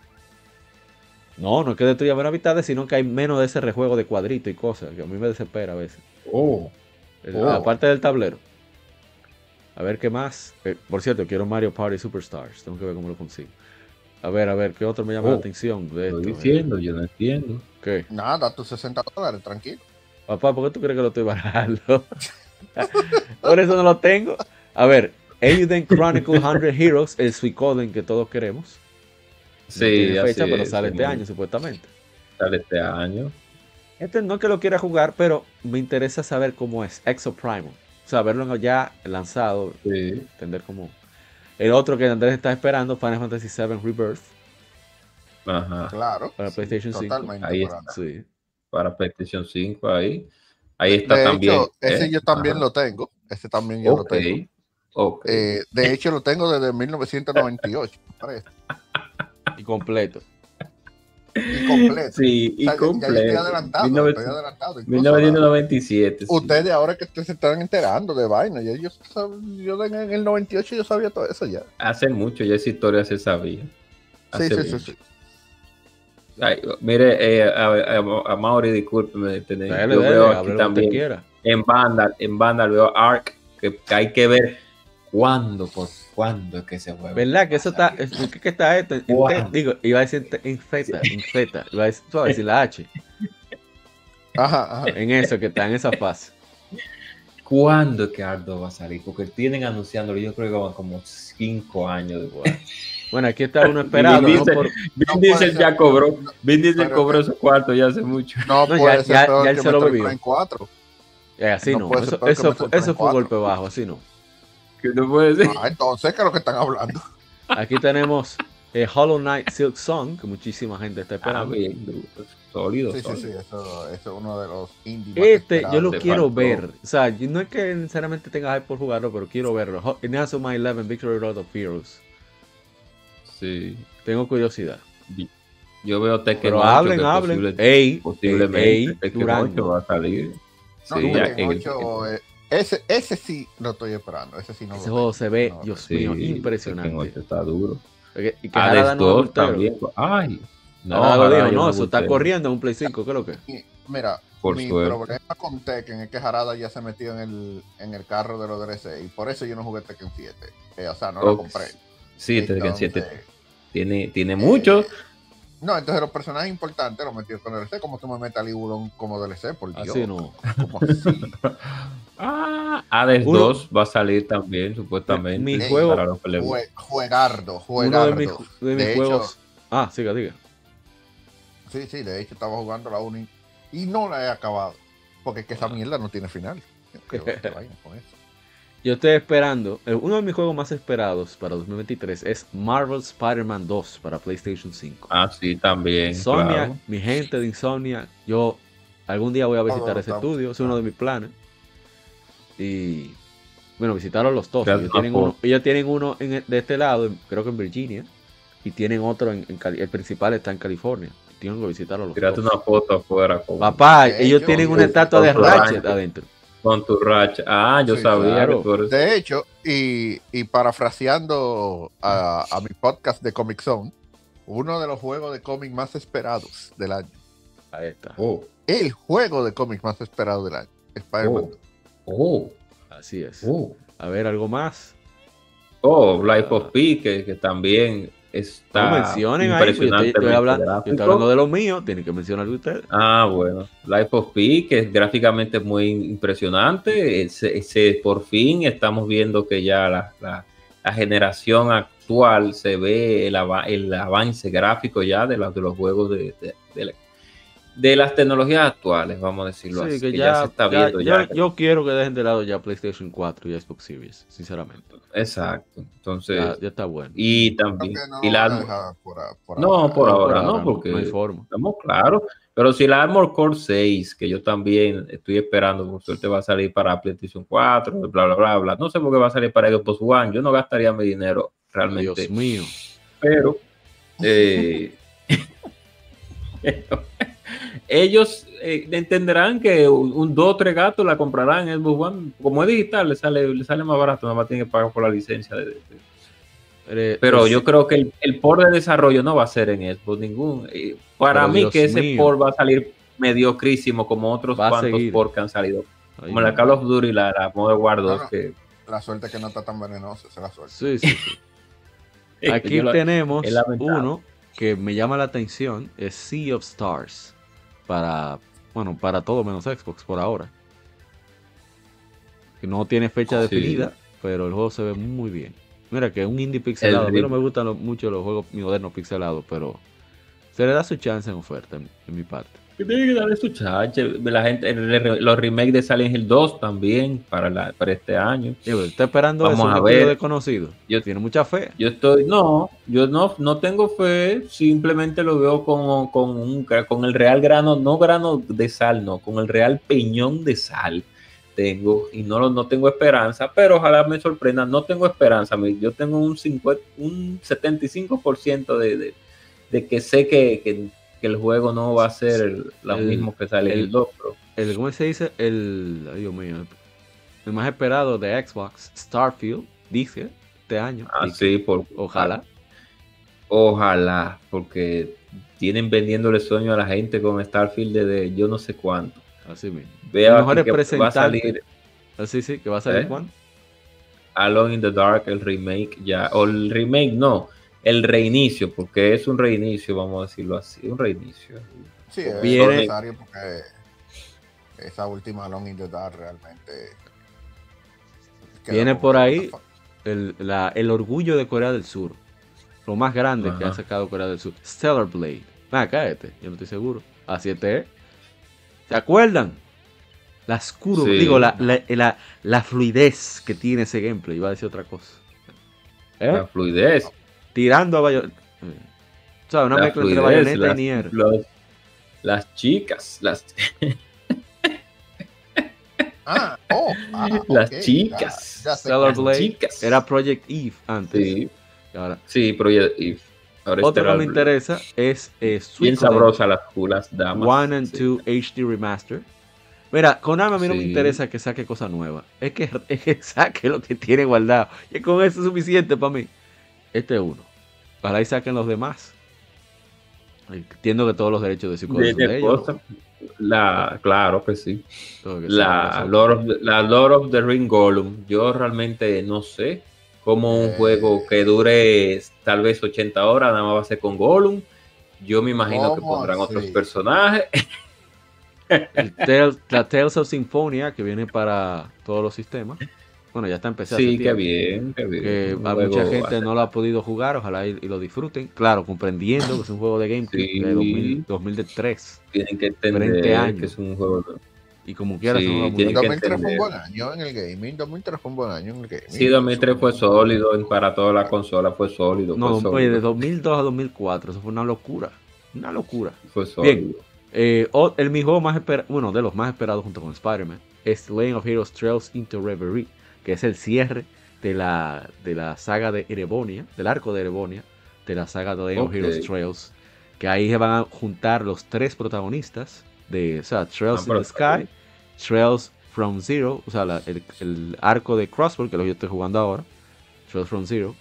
No, no es que destruya menos mitades, sino que hay menos de ese rejuego de cuadrito y cosas, que a mí me desespera a veces. Oh. oh. Aparte del tablero. A ver qué más. Eh, por cierto, quiero Mario Party Superstars. Tengo que ver cómo lo consigo. A ver, a ver, ¿qué otro me llama la oh. atención? De estoy diciendo, yo no entiendo. ¿Qué? Nada, tus 60 dólares, tranquilo. Papá, ¿por qué tú crees que lo estoy bajando? [laughs] Por eso no lo tengo. A ver, Euden Chronicle 100 Heroes, el Suicoden que todos queremos. Sí, no fecha, pero sale este año, supuestamente. Sale este año. Este no es que lo quiera jugar, pero me interesa saber cómo es. Exo Primal. O sea, verlo ya lanzado. Sí. Entender cómo. El otro que Andrés está esperando, Final Fantasy VII Rebirth. Ajá. Claro. Para PlayStation 5. Ahí está. Sí. Para PlayStation 5 ahí. Ahí está también. ese ¿eh? yo también lo tengo. Ese también yo lo tengo. Eh, de hecho, lo tengo desde 1998. [laughs] y completo. Y completo. Sí, y completo. estoy adelantado, 1997. Ustedes ahora que ustedes se están enterando de vaina, yo, yo, en el 98 yo sabía todo eso ya. Hace mucho ya esa historia se sabía. sí, sí, sí, sí, mire, eh, a, a, Mauri, discúlpeme, yo veo aquí también en Vandal, en Vandal veo Ark, que, hay que ver cuándo, por cuándo es que se mueve. ¿Verdad? Que eso está, ¿qué que está esto? digo, iba a decir en feta, en feta, iba a decir, a decir la H. Ajá, ajá. En eso, que está en esa fase. ¿Cuándo es que Ardo va a salir? Porque tienen anunciándolo, yo creo que van como 5 años después. Bueno, aquí está uno esperando. Vin Diesel, ya cobró. Vin Diesel cobró su cuarto ya hace mucho. No, no ya, ya, ya él se lo bebió. En cuatro. así no. Eso, eso, fue, eso fue un golpe bajo, así no. Que no puede ser. Ah, entonces, ¿qué es lo que están hablando? Aquí tenemos eh, Hollow Knight Silk Song, que muchísima gente está esperando. Ah, sólido. Sí, sí, sí, eso, eso, es uno de los indies. Este, yo lo quiero ver. O sea, no es que necesariamente tenga hype por jugarlo, pero quiero verlo. My 11 Victory Road of Heroes. Tengo curiosidad. Yo veo Tekken Pero hablen, hablen. ey, posiblemente Tekken 8 va a salir. No, sí, Tekken 8, eh, ese, ese sí lo estoy esperando. Ese sí no ese juego se ve, Dios sí, mío, impresionante. 8 está duro. Y que Hades 2 también. Ay. No, no, dijo, no, eso está corriendo en un Play 5, creo que. Mira, por mi problema con Tekken es que Harada ya se metió en el, en el carro de los DLC y por eso yo no jugué Tekken 7. Eh, o sea, no lo compré. Sí, Tekken 7 tiene, tiene mucho. No, entonces los personajes importantes los metió con DLC, como tú me metes a Libulon como DLC, por Dios. Así no. ¿Cómo así? [laughs] ah, Hades 2 va a salir también, supuestamente. Mi juego. juegardo, juegardo. de mis, juegos. ah, siga, diga. Sí, sí, de hecho estaba jugando la Uni y no la he acabado. Porque es que esa mierda no tiene final. Creo que [laughs] con eso. Yo estoy esperando, eh, uno de mis juegos más esperados para 2023 es Marvel Spider-Man 2 para PlayStation 5. Ah, sí, también. Insomnia, mi gente de Insomnia, yo algún día voy a visitar ese estudio, es uno de mis planes. Y bueno, visitaron los dos. Ellos tienen, uno, ellos tienen uno de este lado, creo que en Virginia, y tienen otro en, el principal está en California. Tienen que visitarlo los Tírate una foto afuera. Papá, ellos tienen una estatua de Ratchet adentro. Con tu racha. Ah, yo sabía. De hecho, y, y parafraseando a, a, mi podcast de Comic Zone, uno de los juegos de cómic más esperados del año. Ahí está. Oh. El juego de cómic más esperado del año. Spider-Man. Oh. oh. Así es. Uh. A ver, algo más. Oh, Life of ah. Pi, que, que también está no mencionen impresionante. Ahí, yo, estoy, hablando, estoy hablando de lo mío, tienen que mencionar ustedes. Ah, bueno. Life of Pi, que es gráficamente muy impresionante. Se, por fin estamos viendo que ya la, la, la generación actual se ve el, el, avance gráfico ya de, de los juegos de, de, de de las tecnologías actuales, vamos a decirlo así. Que, ya, se está viendo. Ya, Yo quiero que dejen de lado ya PlayStation 4 y Xbox Series, sinceramente. Exacto. Entonces. Ya, está bueno. Y también. y la, no, por ahora no, porque. No hay forma. Estamos claros. Pero si la Armor Core 6, que yo también estoy esperando, por suerte va a salir para PlayStation 4, bla, bla, bla, bla. No sé por qué va a salir para Xbox One. Yo no gastaría mi dinero realmente. Dios mío. Pero. [laughs] Eh, [laughs] ellos eh, entenderán que un, dos o tres gatos la comprarán en Xbox One. Como es digital, le sale, le sale más barato, nada más tiene que pagar por la licencia. Pero pues yo creo que el, el, port de desarrollo no va a ser en Xbox ningún. Para mí que ese port va a salir mediocrísimo como otros cuantos port que han salido. como la Call of Duty y la, la Modern War 2. que... La suerte que no está tan venenosa, esa es la suerte. Sí, sí, [laughs] Aquí tenemos uno que me llama la atención, es Sea of Stars para, bueno, para todo menos Xbox por ahora. Que no tiene fecha definida, pero el juego se ve muy bien. Mira que es un indie pixelado. A mí no me gustan mucho los juegos modernos pixelados, pero se le da su chance en oferta, en, mi parte. Tiene que darle su chance. La gente, los remakes de Silent Hill 2 también para, la, para este año. está esperando Vamos eso, a ver. desconocido. Yo, Tiene mucha fe. Yo estoy, no, yo no, no tengo fe, simplemente lo veo con, con, un, con el real grano, no grano de sal, no, con el real peñón de sal tengo y no, no tengo esperanza, pero ojalá me sorprenda, no tengo esperanza, yo tengo un, 50, un 75% de, de, de, que sé que, que, el juego no va a ser lo mismo que sale el, el 2 El, ¿Cómo se dice? El, Dios mío, el más esperado de Xbox, Starfield, dice, este año. Ah, sí, por, ojalá. Ojalá, porque tienen vendiéndole sueño a la gente con Starfield desde yo no sé cuánto. Así mismo. Vea que va a salir. Así sí, que va a salir ¿Eh? Alone in the Dark, el remake ya. O el remake, no. El reinicio, porque es un reinicio, vamos a decirlo así. Un reinicio. Sí, es necesario porque esa última Alone in the Dark realmente. Viene por ahí el, el, orgullo de Corea del Sur. Lo más grande que ha sacado Corea del Sur. Stellar Blade. Ah, cállate, yo no estoy seguro. A7 es. ¿Se acuerdan? La oscuro, digo, la, la, la, fluidez que tiene ese gameplay. Iba a decir otra cosa. ¿Eh? La fluidez. Tirando a Bayonetta. O sea, una mezcla entre Bayonetta y Nier. las chicas, las. [laughs] ah, oh, ah, [laughs] las chicas. las chicas. Era Project Eve antes. Sí, ahora. sí Project Eve. Otro que me interesa es eh, Bien sabrosa las culas damas. One and Two HD Remaster. Mira, Konami a mí no me interesa que saque cosas nuevas. Es que, [laughs] es que saque lo que tiene guardado. Y con eso es suficiente para mí. Este es uno. Para ahí saquen los demás. Entiendo que todos los derechos de su de, de ellos. La, claro que sí. la, Lord of, la Lord of the Ring Gollum. Yo realmente no sé como un juego que dure tal vez 80 horas, nada más va a ser con Gollum. Yo me imagino que pondrán otros personajes. la Tales of Symphonia que viene para todos los sistemas. Bueno, ya está empezando. Sí, qué bien, qué bien. mucha gente no lo ha podido jugar, ojalá y, lo disfruten. Claro, comprendiendo que es un juego de GameCube de 2003. Tienen que entender años. que es un juego de y como quieras, sí, 2003 fue un buen año en el gaming. 2003 fue un buen año en el gaming. Sí, 2003 fue sólido. Para toda la consola fue sólido. No, fue oye, de 2002 a 2004, eso fue una locura. Una locura. Fue sólido. Bien. Eh, el mi juego más esperado, bueno, de los más esperados junto con Spider-Man, es Lane of Heroes Trails into Reverie, que es el cierre de la, de la saga de Erebonia, del arco de Erebonia, de la saga de of Heroes Trails, que ahí se van a juntar los tres protagonistas de, o sea, Trails in the Sky, Trails from Zero, o sea, el, arco de Crossbow, que es lo que yo estoy jugando ahora, Trails from Zero,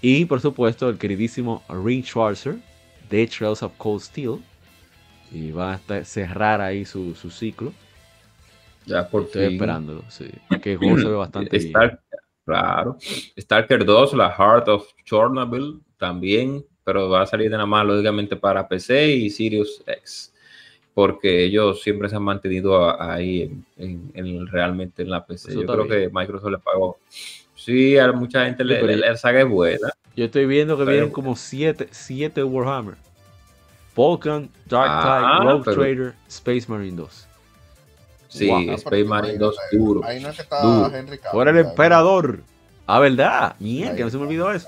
y por supuesto el queridísimo Ring Schwarzer de Trails of Cold Steel, y va a cerrar ahí su, ciclo. Ya por Estoy esperándolo, sí. Que el juego se ve bastante bien. Claro. Stalker 2, la Heart of Chernobyl, también, pero va a salir de nada más, lógicamente, para PC y Sirius X. Porque ellos siempre se han mantenido ahí en, realmente en la PC. Yo creo que Microsoft le pagó. Sí, a mucha gente le, la saga es buena. Yo estoy viendo que vienen como 7 siete, Warhammer. Vulcan, Dark ah, Tide, Rogue Trader, Space Marine 2. Sí, Space Marine 2 duro. Ahí no es que está duro. Henry Por el emperador. Ah, ¿verdad? Mierda, que no se me olvidó eso.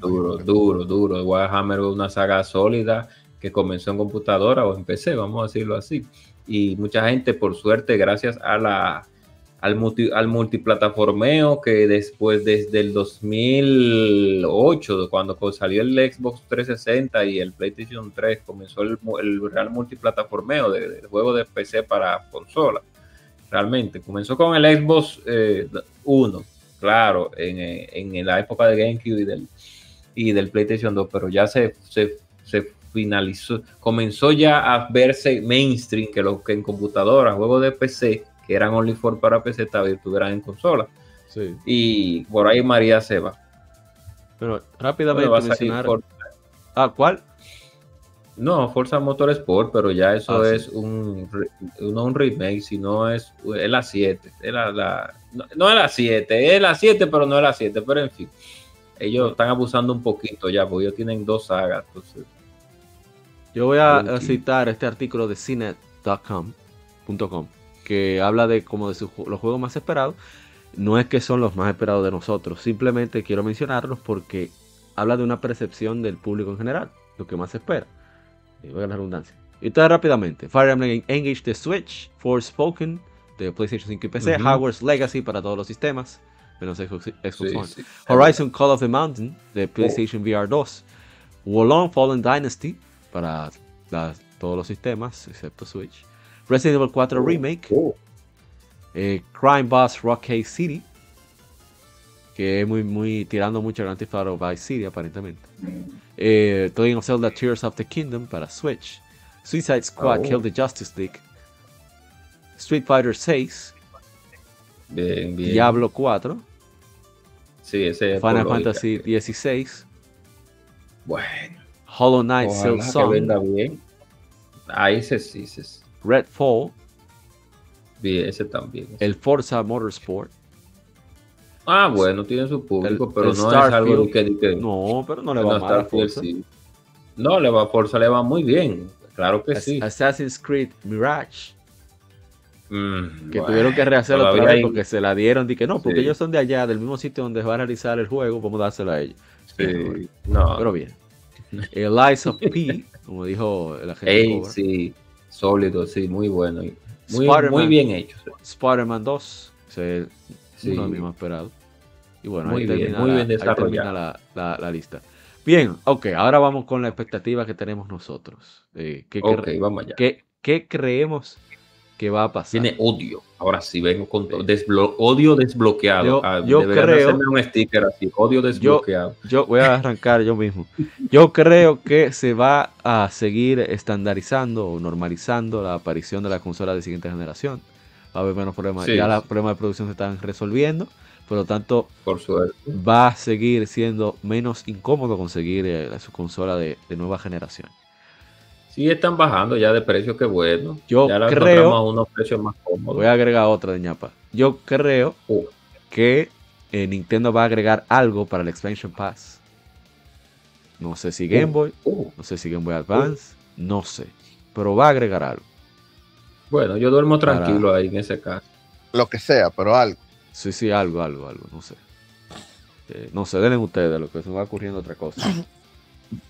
Duro, duro, duro. Warhammer es una saga sólida que comenzó en computadora o en PC, vamos a decirlo así. Y mucha gente, por suerte, gracias a la al, al multiplataformeo que después, desde el 2008, cuando salió el Xbox 360 y el PlayStation 3, comenzó el, real multiplataformeo de, juego de PC para consola. Realmente, comenzó con el Xbox 1, eh, claro, en, en, la época de GameCube y del, y del PlayStation 2, pero ya se, se, se finalizó, comenzó ya a verse mainstream que lo que en computadora, juegos de PC que eran only for para PC, estuvieran en consola. Sí. Y por ahí María se va. Pero rápidamente mencionar... Ah, ¿cuál? No, Forza Motorsport, pero ya eso ah, es un, no un remake, sino es, es la 7. la, no, es la 7, es la 7, pero no es la 7, pero en fin. Ellos están abusando un poquito ya, porque ellos tienen dos sagas. Yo voy a, citar este artículo de cine.com que habla de como de los juegos más esperados. No es que son los más esperados de nosotros, simplemente quiero mencionarlos porque habla de una percepción del público en general, lo que más se espera. A la redundancia. Y todo rápidamente: Fire Emblem Engage the Switch, Forspoken de PlayStation 5 y PC, Hogwarts Legacy para todos los sistemas, menos Xbox, One, Horizon Call of the Mountain de PlayStation VR 2, Wolong Fallen Dynasty para todos los sistemas excepto Switch, Resident Evil 4 Remake, oh. eh, Crime Boss Rockade City, que es muy, muy tirando mucho Grand Theft Auto Vice City aparentemente. Eh, The Legend of Zelda Tears of the Kingdom para Switch, Suicide Squad oh. Kill the Justice League, Street Fighter 6, Diablo 4, sí, ese Final Fantasy 16, bueno, Hollow Knight Silksong, Ahí se sí, se Redfall. Sí, ese también. El Forza Motorsport. Ah, bueno, tiene su público, pero no es algo que, No, pero no le va mal a Forza. No, le va, Forza le va muy bien. Claro que sí. Assassin's Creed Mirage. Mm, que tuvieron que rehacerlo otra vez porque se la dieron. que no, porque ellos son de allá, del mismo sitio donde va a realizar el juego, vamos a dársela a ellos. Sí, no. Pero bien. El Lies of P, como dijo la gente. sí. Sólido, sí, muy bueno. Muy, muy bien hecho. Spider-Man 2, es uno de mis más esperados. Y bueno, muy ahí bien, termina, muy bien la, ahí termina la, la, lista. Bien, ok, ahora vamos con la expectativa que tenemos nosotros. Eh, ¿qué, okay, vamos allá. ¿qué, ¿Qué creemos que va a pasar. Tiene odio. Ahora sí, vengo con odio desbloqueado. Yo, ah, creo. un sticker así, odio desbloqueado. Yo, voy a arrancar yo mismo. Yo creo que se va a seguir estandarizando o normalizando la aparición de la consola de siguiente generación. Va a haber menos problemas. ya los problemas de producción se están resolviendo. Por lo tanto, Por suerte. va a seguir siendo menos incómodo conseguir eh, su consola de nueva generación. Sí, están bajando ya de precio, qué bueno. Yo ya creo. A unos precios más cómodos. Voy a agregar otra de ñapa. Yo creo uh. que eh, Nintendo va a agregar algo para el Expansion Pass. No sé si Game uh. Boy, uh. no sé si Game Boy Advance, no sé. Pero va a agregar algo. Bueno, yo duermo tranquilo ahí en ese caso. Lo que sea, pero algo. Sí, sí, algo, algo, algo, no sé. Eh, no sé, denle ustedes lo que se me va ocurriendo otra cosa.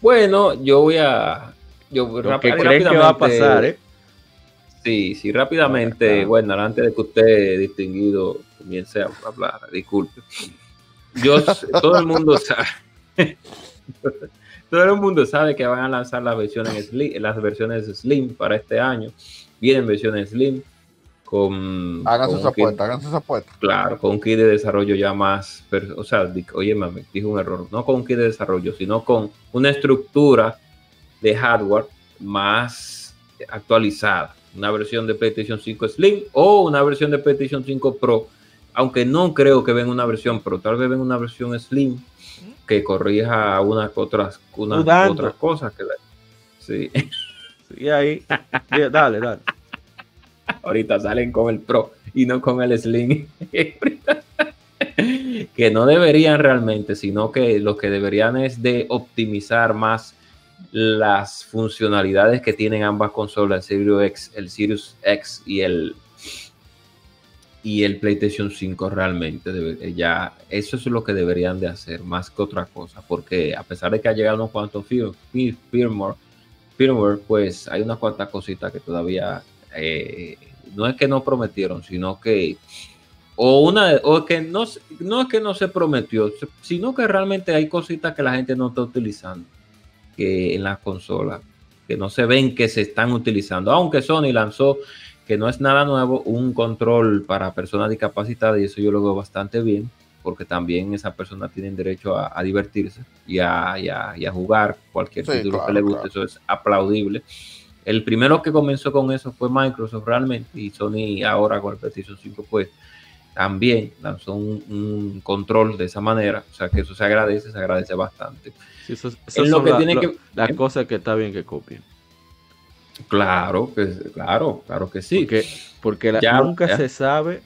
Bueno, yo voy a yo ¿Qué creen que va a pasar, ¿eh? Sí, sí, rápidamente, bueno, antes de que usted, distinguido, comience a hablar, disculpe. Yo, [laughs] todo el mundo sabe, [laughs] todo el mundo sabe que van a lanzar las versiones Slim, las versiones Slim para este año. Vienen versiones Slim con. Hagan sus apuestas, hagan sus apuestas. Claro, con un kit de desarrollo ya más. O sea, oye, mami, dijo un error. No con un kit de desarrollo, sino con una estructura de hardware más actualizada, una versión de PlayStation 5 Slim o una versión de PlayStation 5 Pro, aunque no creo que venga una versión Pro, tal vez venga una versión Slim que corrija unas otras, unas otras cosas que sí. Y ahí, dale, dale. Ahorita salen con el Pro y no con el Slim. [laughs] que no deberían realmente, sino que lo que deberían es de optimizar más las funcionalidades que tienen ambas consolas, el Sirius X, el Sirius X y el y el PlayStation 5 realmente ya eso es lo que deberían de hacer más que otra cosa porque a pesar de que ha llegado unos cuantos firmware, firmware pues hay unas cuantas cositas que todavía eh, no es que no prometieron sino que o una o que no, no es que no se prometió sino que realmente hay cositas que la gente no está utilizando que en las consolas que no se ven que se están utilizando aunque Sony lanzó que no es nada nuevo, un control para personas discapacitadas y eso yo lo veo bastante bien, porque también esas personas tienen derecho a, divertirse y a, jugar cualquier título que le guste, eso es aplaudible. El primero que comenzó con eso fue Microsoft realmente y Sony ahora con el PlayStation 5 pues también lanzó un, control de esa manera, o sea que eso se agradece, se agradece bastante. eso, es lo que tiene que... La ¿eh? cosa que está bien que copien. Claro, que, claro, claro que sí. Porque, porque nunca se sabe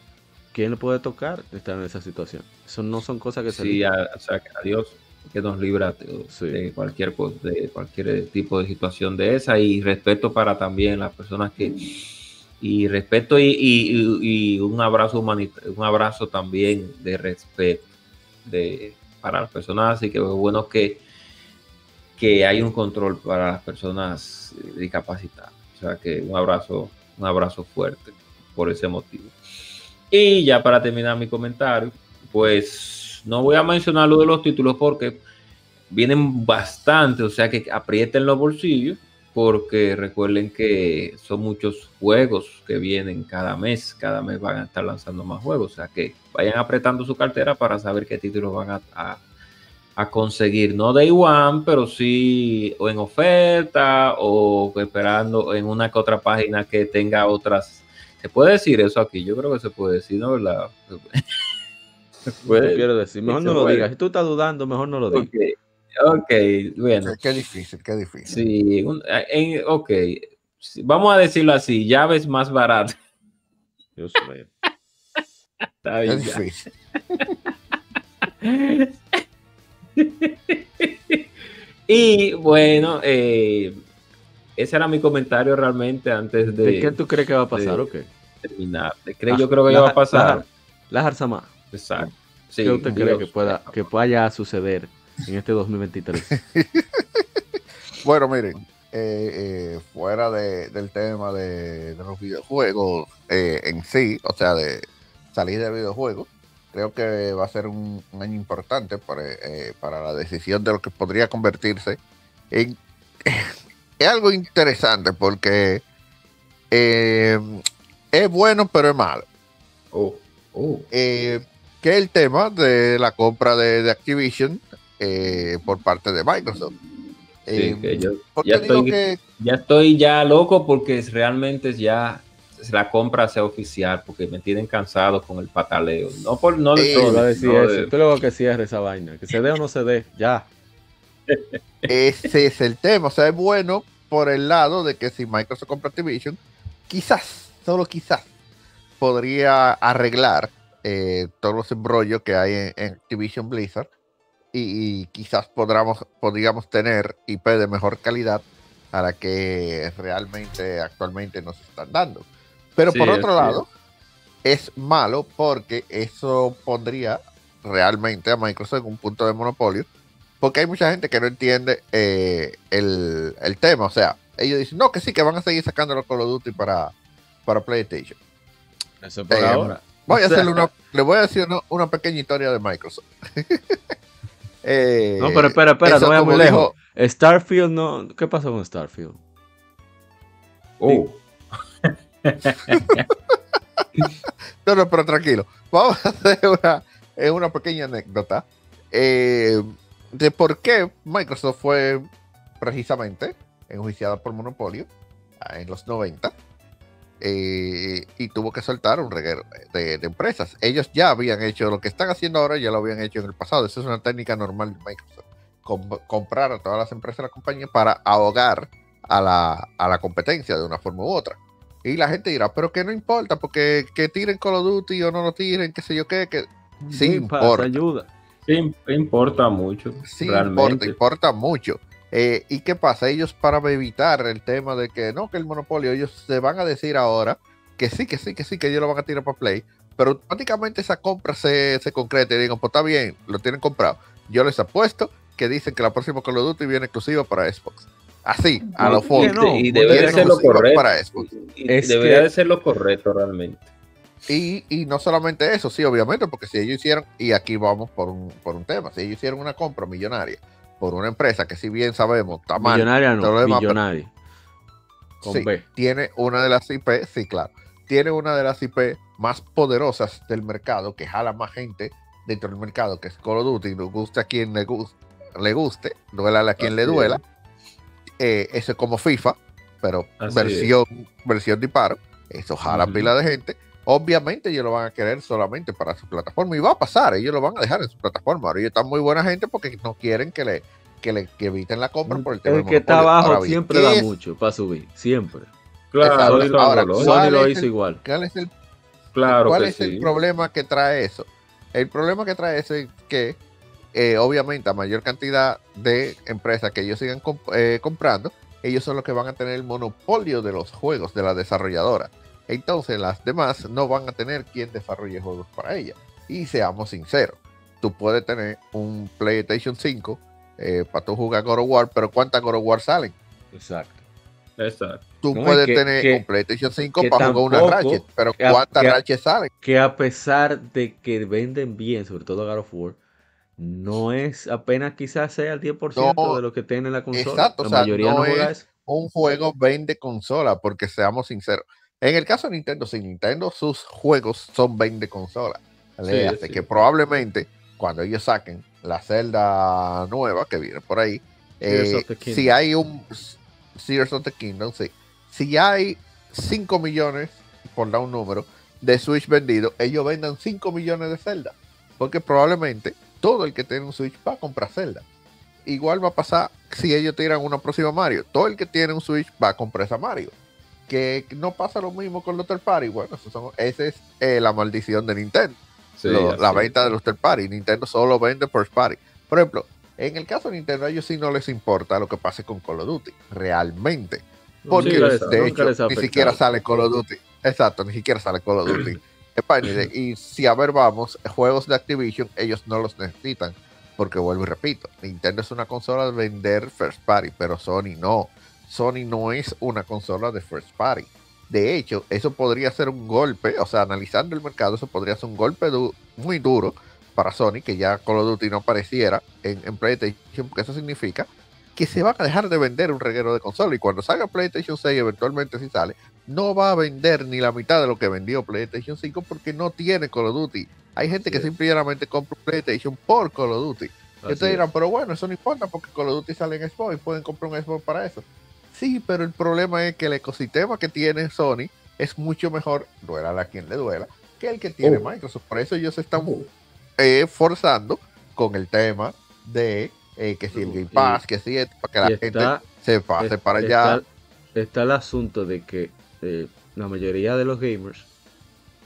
quién le puede tocar estar en esa situación. Eso no son cosas que se. Sí, o sea, que a Dios que nos libra de, cualquier de cualquier tipo de situación de esa y respeto para también las personas que y respeto y, un abrazo un abrazo también de respeto para las personas así que es bueno que que hay un control para las personas discapacitadas. O sea que un abrazo, un abrazo fuerte por ese motivo. Y ya para terminar mi comentario, pues no voy a mencionar lo de los títulos porque vienen bastante, o sea que aprieten los bolsillos, porque recuerden que son muchos juegos que vienen cada mes, cada mes van a estar lanzando más juegos, o sea que vayan apretando su cartera para saber qué títulos van a a conseguir, no day one, pero sí o en oferta o esperando en una que otra página que tenga otras. ¿Se puede decir eso aquí? Yo creo que se puede decir, ¿no? [laughs] Quiero decir, mejor no lo digas. Si tú estás dudando, mejor no lo digas. Ok, bueno. Qué, difícil, qué difícil. Sí, en, ok. Vamos a decirlo así, llaves más baratas. Dios mío. Está bien. Qué difícil. [laughs] y bueno, eh, ese era mi comentario realmente antes de. ¿De qué tú crees que va a pasar o qué? Terminar. yo creo que va a pasar. La Jarzama. Exacto. ¿Qué usted cree que pueda que pueda suceder en este 2023? [laughs] bueno, miren, eh, eh, fuera del tema de, los videojuegos en sí, o sea, de salir de videojuegos, creo que va a ser un, año importante eh, para, la decisión de lo que podría convertirse en [laughs] es algo interesante porque eh, es bueno pero es malo. Oh, oh. Eh, que es el tema de la compra de, Activision por parte de Microsoft. ya, estoy, ya estoy ya loco porque realmente ya la compra sea oficial, porque me tienen cansado con el pataleo. No por no de todo. Decir eso. Tú luego que cierre esa vaina, que se dé o no se dé, ya. [laughs] Ese es el tema. O sea, es bueno por el lado de que si Microsoft compra Activision, quizás, solo quizás, podría arreglar eh, todos los embrollos que hay en, Activision Blizzard y, quizás podamos, podríamos tener IP de mejor calidad a la que realmente actualmente nos están dando. Pero por otro lado, es malo porque eso pondría realmente a Microsoft en un punto de monopolio. Porque hay mucha gente que no entiende eh, el, tema. O sea, ellos dicen, no, que sí, que van a seguir sacando los Call of Duty para, para PlayStation. Eso por eh, ahora. Voy a hacerle una, [laughs] le voy a decir una, pequeña historia de Microsoft. [laughs] Eh, no, pero espera, espera, no vayamos muy lejos. Starfield no. ¿Qué pasó con Starfield? Oh. [laughs] no, no, pero tranquilo. Vamos a hacer una, una pequeña anécdota eh, de por qué Microsoft fue precisamente enjuiciada por monopolio ah, en los 90 eh, y tuvo que soltar un reguero de, empresas. Ellos ya habían hecho lo que están haciendo ahora, ya lo habían hecho en el pasado. Esa es una técnica normal de Microsoft. comprar a todas las empresas de la compañía para ahogar a la, a la, competencia de una forma u otra. Y la gente dirá, pero que no importa, porque que tiren Call of Duty o no lo tiren, qué sé yo qué, que sí, importa. Ayuda. Sí, importa mucho. Sí, importa, importa mucho. Eh, ¿Y qué pasa? Ellos para evitar el tema de que no, que el monopolio, ellos se van a decir ahora que sí, que sí, que sí, que ellos lo van a tirar para Play, pero automáticamente esa compra se, se concreta y digan, pues está bien, lo tienen comprado. Yo les apuesto que dicen que la próxima Call of Duty viene exclusiva para Xbox. Así, a lo fondo. y debe de ser lo correcto. Para Xbox. debería de ser lo correcto realmente. Y, y, no solamente eso, sí, obviamente, porque si ellos hicieron, y aquí vamos por un, por un tema, si ellos hicieron una compra millonaria por una empresa que si bien sabemos está mal. Millonaria no, millonaria. sí, tiene una de las IP, sí, claro, tiene una de las IP más poderosas del mercado que jala más gente dentro del mercado, que es Call of Duty, nos guste a quien le, guste, le guste, duela a quien le duela. Eh, eso es como FIFA, pero versión, versión disparo. Eso jala pila de gente. Obviamente ellos lo van a querer solamente para su plataforma y va a pasar, ellos lo van a dejar en su plataforma. Ahora ellos están muy buena gente porque no quieren que le, que le eviten la compra por el tema. El que está abajo siempre da mucho para subir, siempre. Claro, Sony, lo, hizo igual. ¿Cuál es el, claro ¿cuál es el problema que trae eso? El problema que trae eso es que eh, obviamente a mayor cantidad de empresas que ellos sigan eh, comprando, ellos son los que van a tener el monopolio de los juegos de la desarrolladora. Entonces las demás no van a tener quien desarrolle juegos para ella. Y seamos sinceros, tú puedes tener un PlayStation 5 eh, para tú jugar God of War, pero ¿cuántas God of War salen? Exacto. Exacto. Tú puedes tener un PlayStation 5 para jugar una Ratchet, pero ¿cuántas Ratchet salen? Que a pesar de que venden bien, sobre todo God of War, no es apenas quizás sea el 10% de lo que tiene la consola. Exacto, la mayoría no, es un juego vende consola, porque seamos sinceros. En el caso de Nintendo, si Nintendo sus juegos son 20 consolas. que probablemente cuando ellos saquen la celda nueva que viene por ahí, eh, si hay un Sears of the Kingdom, sí. Si hay 5 millones, por dar un número, de Switch vendidos, ellos vendan 5 millones de celda. Porque probablemente todo el que tiene un Switch va a comprar celda. Igual va a pasar si ellos tiran una próxima Mario. Todo el que tiene un Switch va a comprar esa Mario que no pasa lo mismo con los third party. Bueno, esa es eh, la maldición de Nintendo. la venta de los third party. Nintendo solo vende first party. Por ejemplo, en el caso de Nintendo, a ellos sí no les importa lo que pase con Call of Duty, realmente. Porque de hecho, ni siquiera sale Call of Duty. Exacto, ni siquiera sale Call of Duty. [clears throat] y si a ver, vamos, juegos de Activision, ellos no los necesitan. Porque vuelvo y repito, Nintendo es una consola de vender first party, pero Sony no. Sony no es una consola de first party. De hecho, eso podría ser un golpe, o sea, analizando el mercado, eso podría ser un golpe muy duro para Sony, que ya Call of Duty no apareciera en, PlayStation, porque eso significa que se van a dejar de vender un reguero de consola. Y cuando salga PlayStation 6, eventualmente si sale, no va a vender ni la mitad de lo que vendió PlayStation 5 porque no tiene Call of Duty. Hay gente que simplemente compra PlayStation por Call of Duty. Entonces dirán, pero bueno, eso no importa porque Call of Duty sale en Xbox y pueden comprar un Xbox para eso. Sí, pero el problema es que el ecosistema que tiene Sony es mucho mejor, duela a quien le duela, que el que tiene oh. Microsoft. Por eso ellos se están eh, forzando con el tema de eh, que si el Game Pass, que si para que la gente se pase para allá. Está el asunto de que eh, la mayoría de los gamers,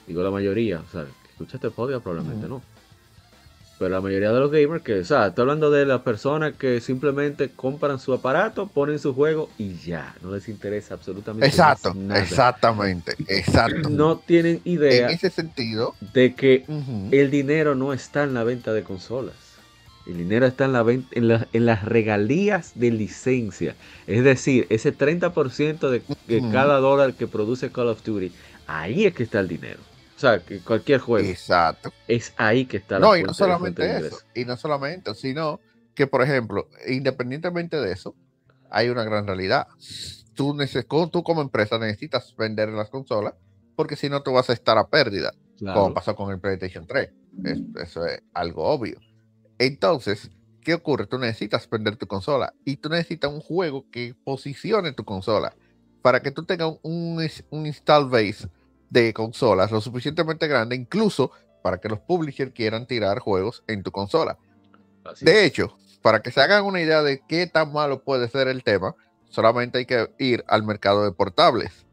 digo la mayoría, o sea, que escucha este podcast probablemente no pero la mayoría de los gamers que, o sea, estoy hablando de las personas que simplemente compran su aparato, ponen su juego y ya, no les interesa absolutamente Exacto, nada. exactamente, exacto. No tienen idea en ese sentido de que el dinero no está en la venta de consolas. El dinero está en, la en, en las regalías de licencia. Es decir, ese 30% de, de cada dólar que produce Call of Duty, ahí es que está el dinero. O sea, que cualquier juego. Exacto. Es ahí que está la No, y no solamente eso. Y no solamente, sino que, por ejemplo, independientemente de eso, hay una gran realidad. Tú, tú como empresa necesitas vender las consolas porque si no, tú vas a estar a pérdida, como pasó con el PlayStation 3. eso es algo obvio. Entonces, ¿qué ocurre? Tú necesitas vender tu consola y tú necesitas un juego que posicione tu consola para que tú tengas un, un install base de consolas lo suficientemente grande, incluso para que los publishers quieran tirar juegos en tu consola. de hecho, para que se hagan una idea de qué tan malo puede ser el tema, solamente hay que ir al mercado de portables.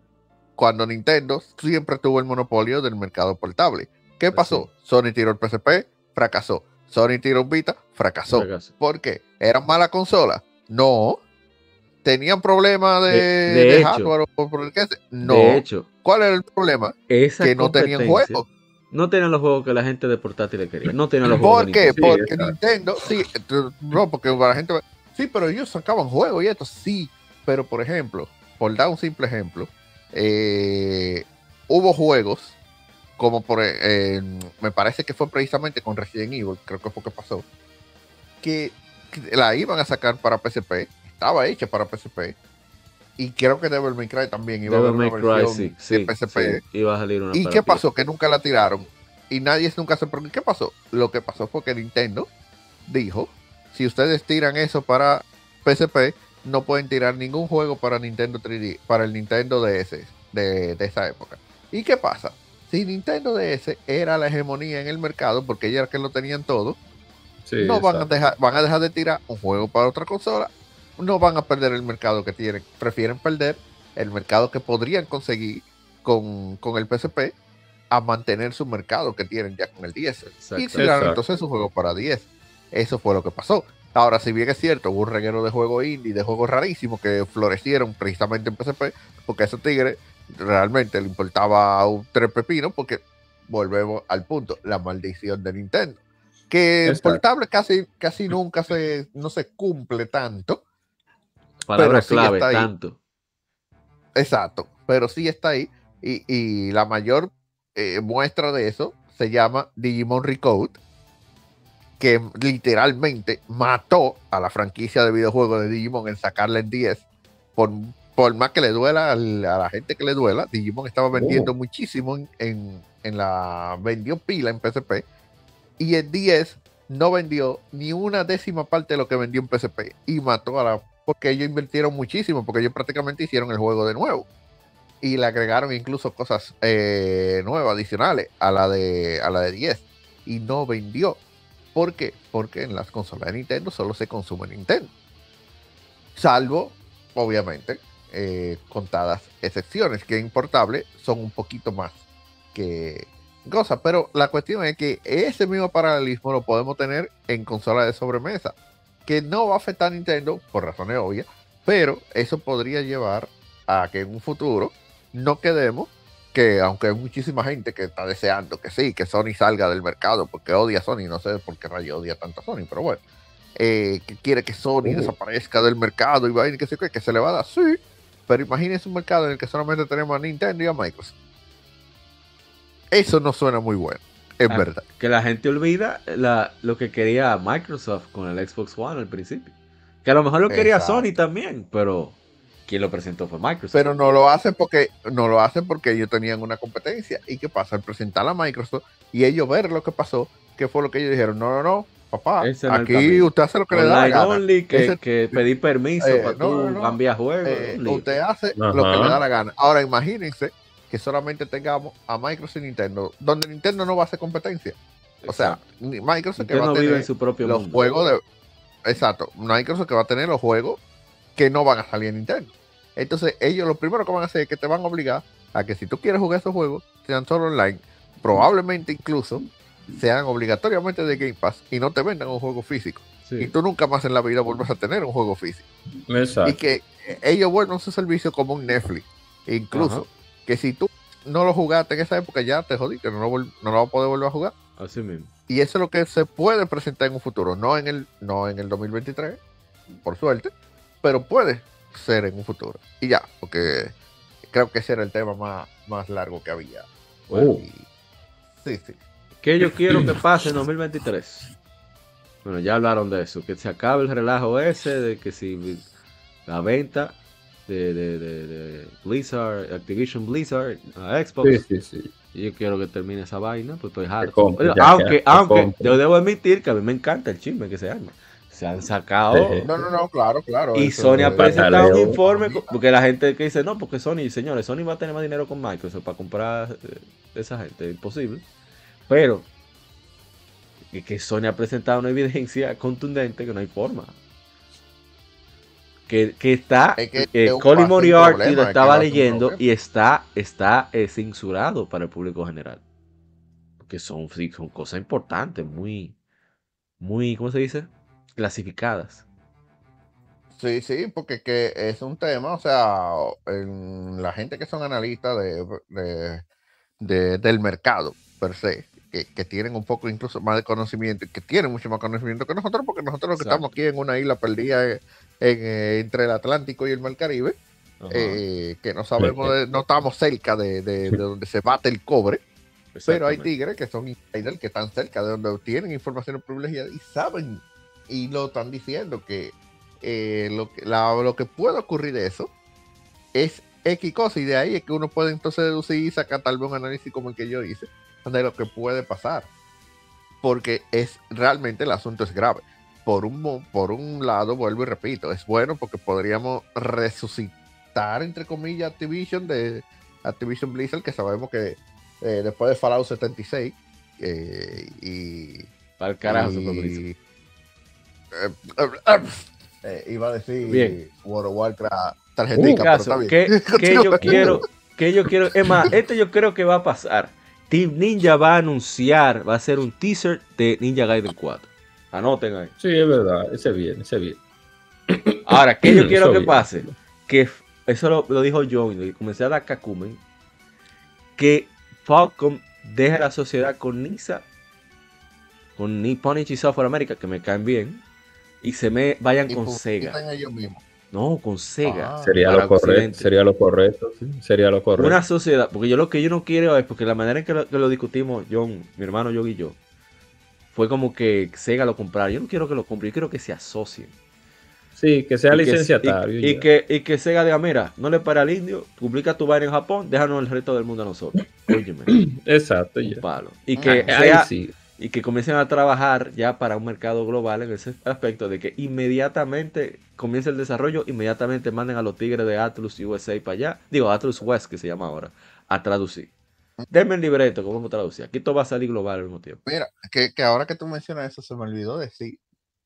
Cuando Nintendo siempre tuvo el monopolio del mercado portable. ¿Qué pasó? Sony tiró el PSP, fracasó. Sony tiró un Vita, fracasó. ¿Por qué? ¿Eran mala consola? No. ¿Tenían problemas de, hardware o por el que No. De hecho, ¿cuál era el problema? que no tenían juegos. No tenían los juegos que la gente de portátiles quería. No tenían los juegos. ¿Por qué? porque Nintendo, sí, no, porque la gente. Sí, pero ellos sacaban juegos y esto, sí. Pero por ejemplo, por dar un simple ejemplo, eh, hubo juegos como por, eh, me parece que fue precisamente con Resident Evil, creo que fue que pasó, que la iban a sacar para PSP, estaba hecha para PSP, y creo que Devil May Cry también iba a haber una versión de PSP. iba a salir una ¿Y qué pasó? Que nunca la tiraron. Y nadie nunca se preguntó, ¿qué pasó? Lo que pasó fue que Nintendo dijo, si ustedes tiran eso para PSP, no pueden tirar ningún juego para Nintendo 3D, para el Nintendo DS de, de esa época. ¿Y qué pasa? si Nintendo DS era la hegemonía en el mercado, porque ya que lo tenían todo, no van a, dejar, van a dejar de tirar un juego para otra consola, no van a perder el mercado que tienen, prefieren perder el mercado que podrían conseguir con, el PSP a mantener su mercado que tienen ya con el 10. Y tiraron entonces su juego para 10. Eso fue lo que pasó. Ahora, si bien es cierto, hubo un reguero de juegos indie, de juegos rarísimos que florecieron precisamente en PSP, porque esos tigres realmente le importaba un tres pepino porque volvemos al punto, la maldición de Nintendo. Que el portable casi, casi [laughs] nunca se, no se cumple tanto. Palabra clave, tanto. Exacto, pero sí está ahí. Y, la mayor eh, muestra de eso se llama Digimon Recode, que literalmente mató a la franquicia de videojuegos de Digimon en sacarle en 10 por por más que le duela a la gente que le duela, Digimon estaba vendiendo oh. muchísimo en, la. vendió pila en PSP. Y el 10 no vendió ni una décima parte de lo que vendió en PSP. Y mató a la. Porque ellos invirtieron muchísimo, porque ellos prácticamente hicieron el juego de nuevo. Y le agregaron incluso cosas eh, nuevas, adicionales a la, de, a la de 10. Y no vendió. ¿Por qué? Porque en las consolas de Nintendo solo se consume Nintendo. Salvo, obviamente, eh, contadas excepciones, que en portable son un poquito más que cosa. Pero la cuestión es que ese mismo paralelismo lo podemos tener en consolas de sobremesa, que no va a afectar a Nintendo por razones obvias, pero eso podría llevar a que en un futuro no quedemos que aunque hay muchísima gente que está deseando que sí, que Sony salga del mercado porque odia a Sony, no sé por qué rayo odia tanto a Sony, pero bueno, eh, que quiere que Sony uh. desaparezca del mercado y va a ir que se, que se le va a dar, sí, pero imagínense un mercado en el que solamente tenemos a Nintendo y a Microsoft. Eso no suena muy bueno, es ah, verdad. Que la gente olvida lo que quería Microsoft con el Xbox One al principio. Que a lo mejor lo quería Sony también, pero quien lo presentó fue Microsoft. Pero no lo hacen porque no lo hacen porque ellos tenían una competencia. ¿Y qué pasa? Al presentar a Microsoft y ellos ver lo que pasó, ¿qué fue lo que ellos dijeron? No, no, no, papá, aquí usted hace lo que le da la gana. Only, que, que pedir permiso eh, para tú cambiar juegos. Eh, usted hace lo que le da la gana. Ahora imagínense que solamente tengamos a Microsoft y Nintendo, donde Nintendo no va a hacer competencia. O sea, Microsoft que va a tener su propio los juegos de... Exacto, Microsoft que va a tener los juegos que no van a salir en Nintendo. Entonces ellos lo primero que van a hacer es que te van a obligar a que si tú quieres jugar esos juegos, sean solo online, probablemente incluso sean obligatoriamente de Game Pass y no te vendan un juego físico. Y tú nunca más en la vida vuelvas a tener un juego físico. Y que ellos vuelvan su servicio como un Netflix. incluso que si tú no lo jugaste en esa época, ya te jodí, que no lo, no lo vas a poder volver a jugar. Así mismo. Y eso es lo que se puede presentar en un futuro, no en el, no en el 2023, por suerte, pero puede ser en un futuro. Y ya, porque creo que ese era el tema más, más largo que había. Oh. sí, sí. ¿Qué yo [clears throat] quiero que pase en 2023? Bueno, ya hablaron de eso, que se acabe el relajo ese de que si la venta de, de, Blizzard, Activision Blizzard a Xbox. Sí, sí, sí. yo quiero que termine esa vaina, pues estoy harto. aunque, aunque yo debo admitir que a mí me encanta el chisme que se arma. Se han sacado. No, no, no, claro, claro. Y Sony ha presentado un informe, porque la gente que dice, no, porque Sony, señores, Sony va a tener más dinero con Microsoft para comprar eh, esa gente, imposible. Pero que Sony ha presentado una evidencia [laughs] contundente que no hay forma. Que, está, que eh, Colin Moriarty lo estaba leyendo y está, está eh, censurado para el público general. Porque son, son cosas importantes, muy, muy, ¿cómo se dice? Clasificadas. Sí, sí, porque que es un tema, o sea, la gente que son analistas de, del mercado per se, que, tienen un poco incluso más de conocimiento, que tienen mucho más conocimiento que nosotros, porque nosotros que estamos aquí en una isla perdida en, eh, entre el Atlántico y el Mar Caribe, eh, que no sabemos, no estamos cerca de, [laughs] donde se bate el cobre, pero hay tigres que son insiders, que están cerca de donde tienen información privilegiada y saben, y lo están diciendo, que eh, lo, que, lo que puede ocurrir de eso es X cosa, y de ahí es que uno puede entonces deducir y sacar tal vez un análisis como el que yo hice de lo que puede pasar. Porque es realmente el asunto es grave. Por un, por un lado, vuelvo y repito, es bueno porque podríamos resucitar, entre comillas, Activision de Activision Blizzard, que sabemos que eh, después de Fallout 76 eh, y. Para el carajo, y, eh, iba a decir World of Warcraft tarjetica, que, [laughs] yo quiero, que yo quiero, es más, este yo creo que va a pasar Team Ninja va a anunciar, va a hacer un teaser de Ninja Gaiden 4. Anoten ahí. Sí, es verdad, ese bien, ese bien. Ahora, ¿qué yo [coughs] quiero que pase? Que eso lo, dijo John, y comencé a dar cacumen, que Falcom deje la sociedad con Nisa, con Nippon Ichi Software America, que me caen bien, y se me vayan con Sega. Ellos mismos. No, con Sega. Ah. sería, lo correcto, sería lo correcto. Sería lo correcto. Una sociedad, porque yo lo que yo no quiero es, porque la manera en que lo, discutimos, John, mi hermano John y yo, fue como que Sega lo comprara. Yo no quiero que lo compre, yo quiero que se asocien. Sí, que sea licenciatario. y, que, y que Sega diga, mira, no le para al indio, publica tu vaina en Japón, déjanos el resto del mundo a nosotros. [clears throat] Óyeme. Exacto, un palo. Y que sea, sí y que comiencen a trabajar ya para un mercado global en ese aspecto de que inmediatamente comience el desarrollo, inmediatamente manden a los tigres de Atlus USA para allá, digo Atlus West que se llama ahora, a traducir. Denme el libreto, ¿cómo traducir? Aquí todo va a salir global al mismo tiempo. Mira, que, ahora que tú mencionas eso, se me olvidó decir,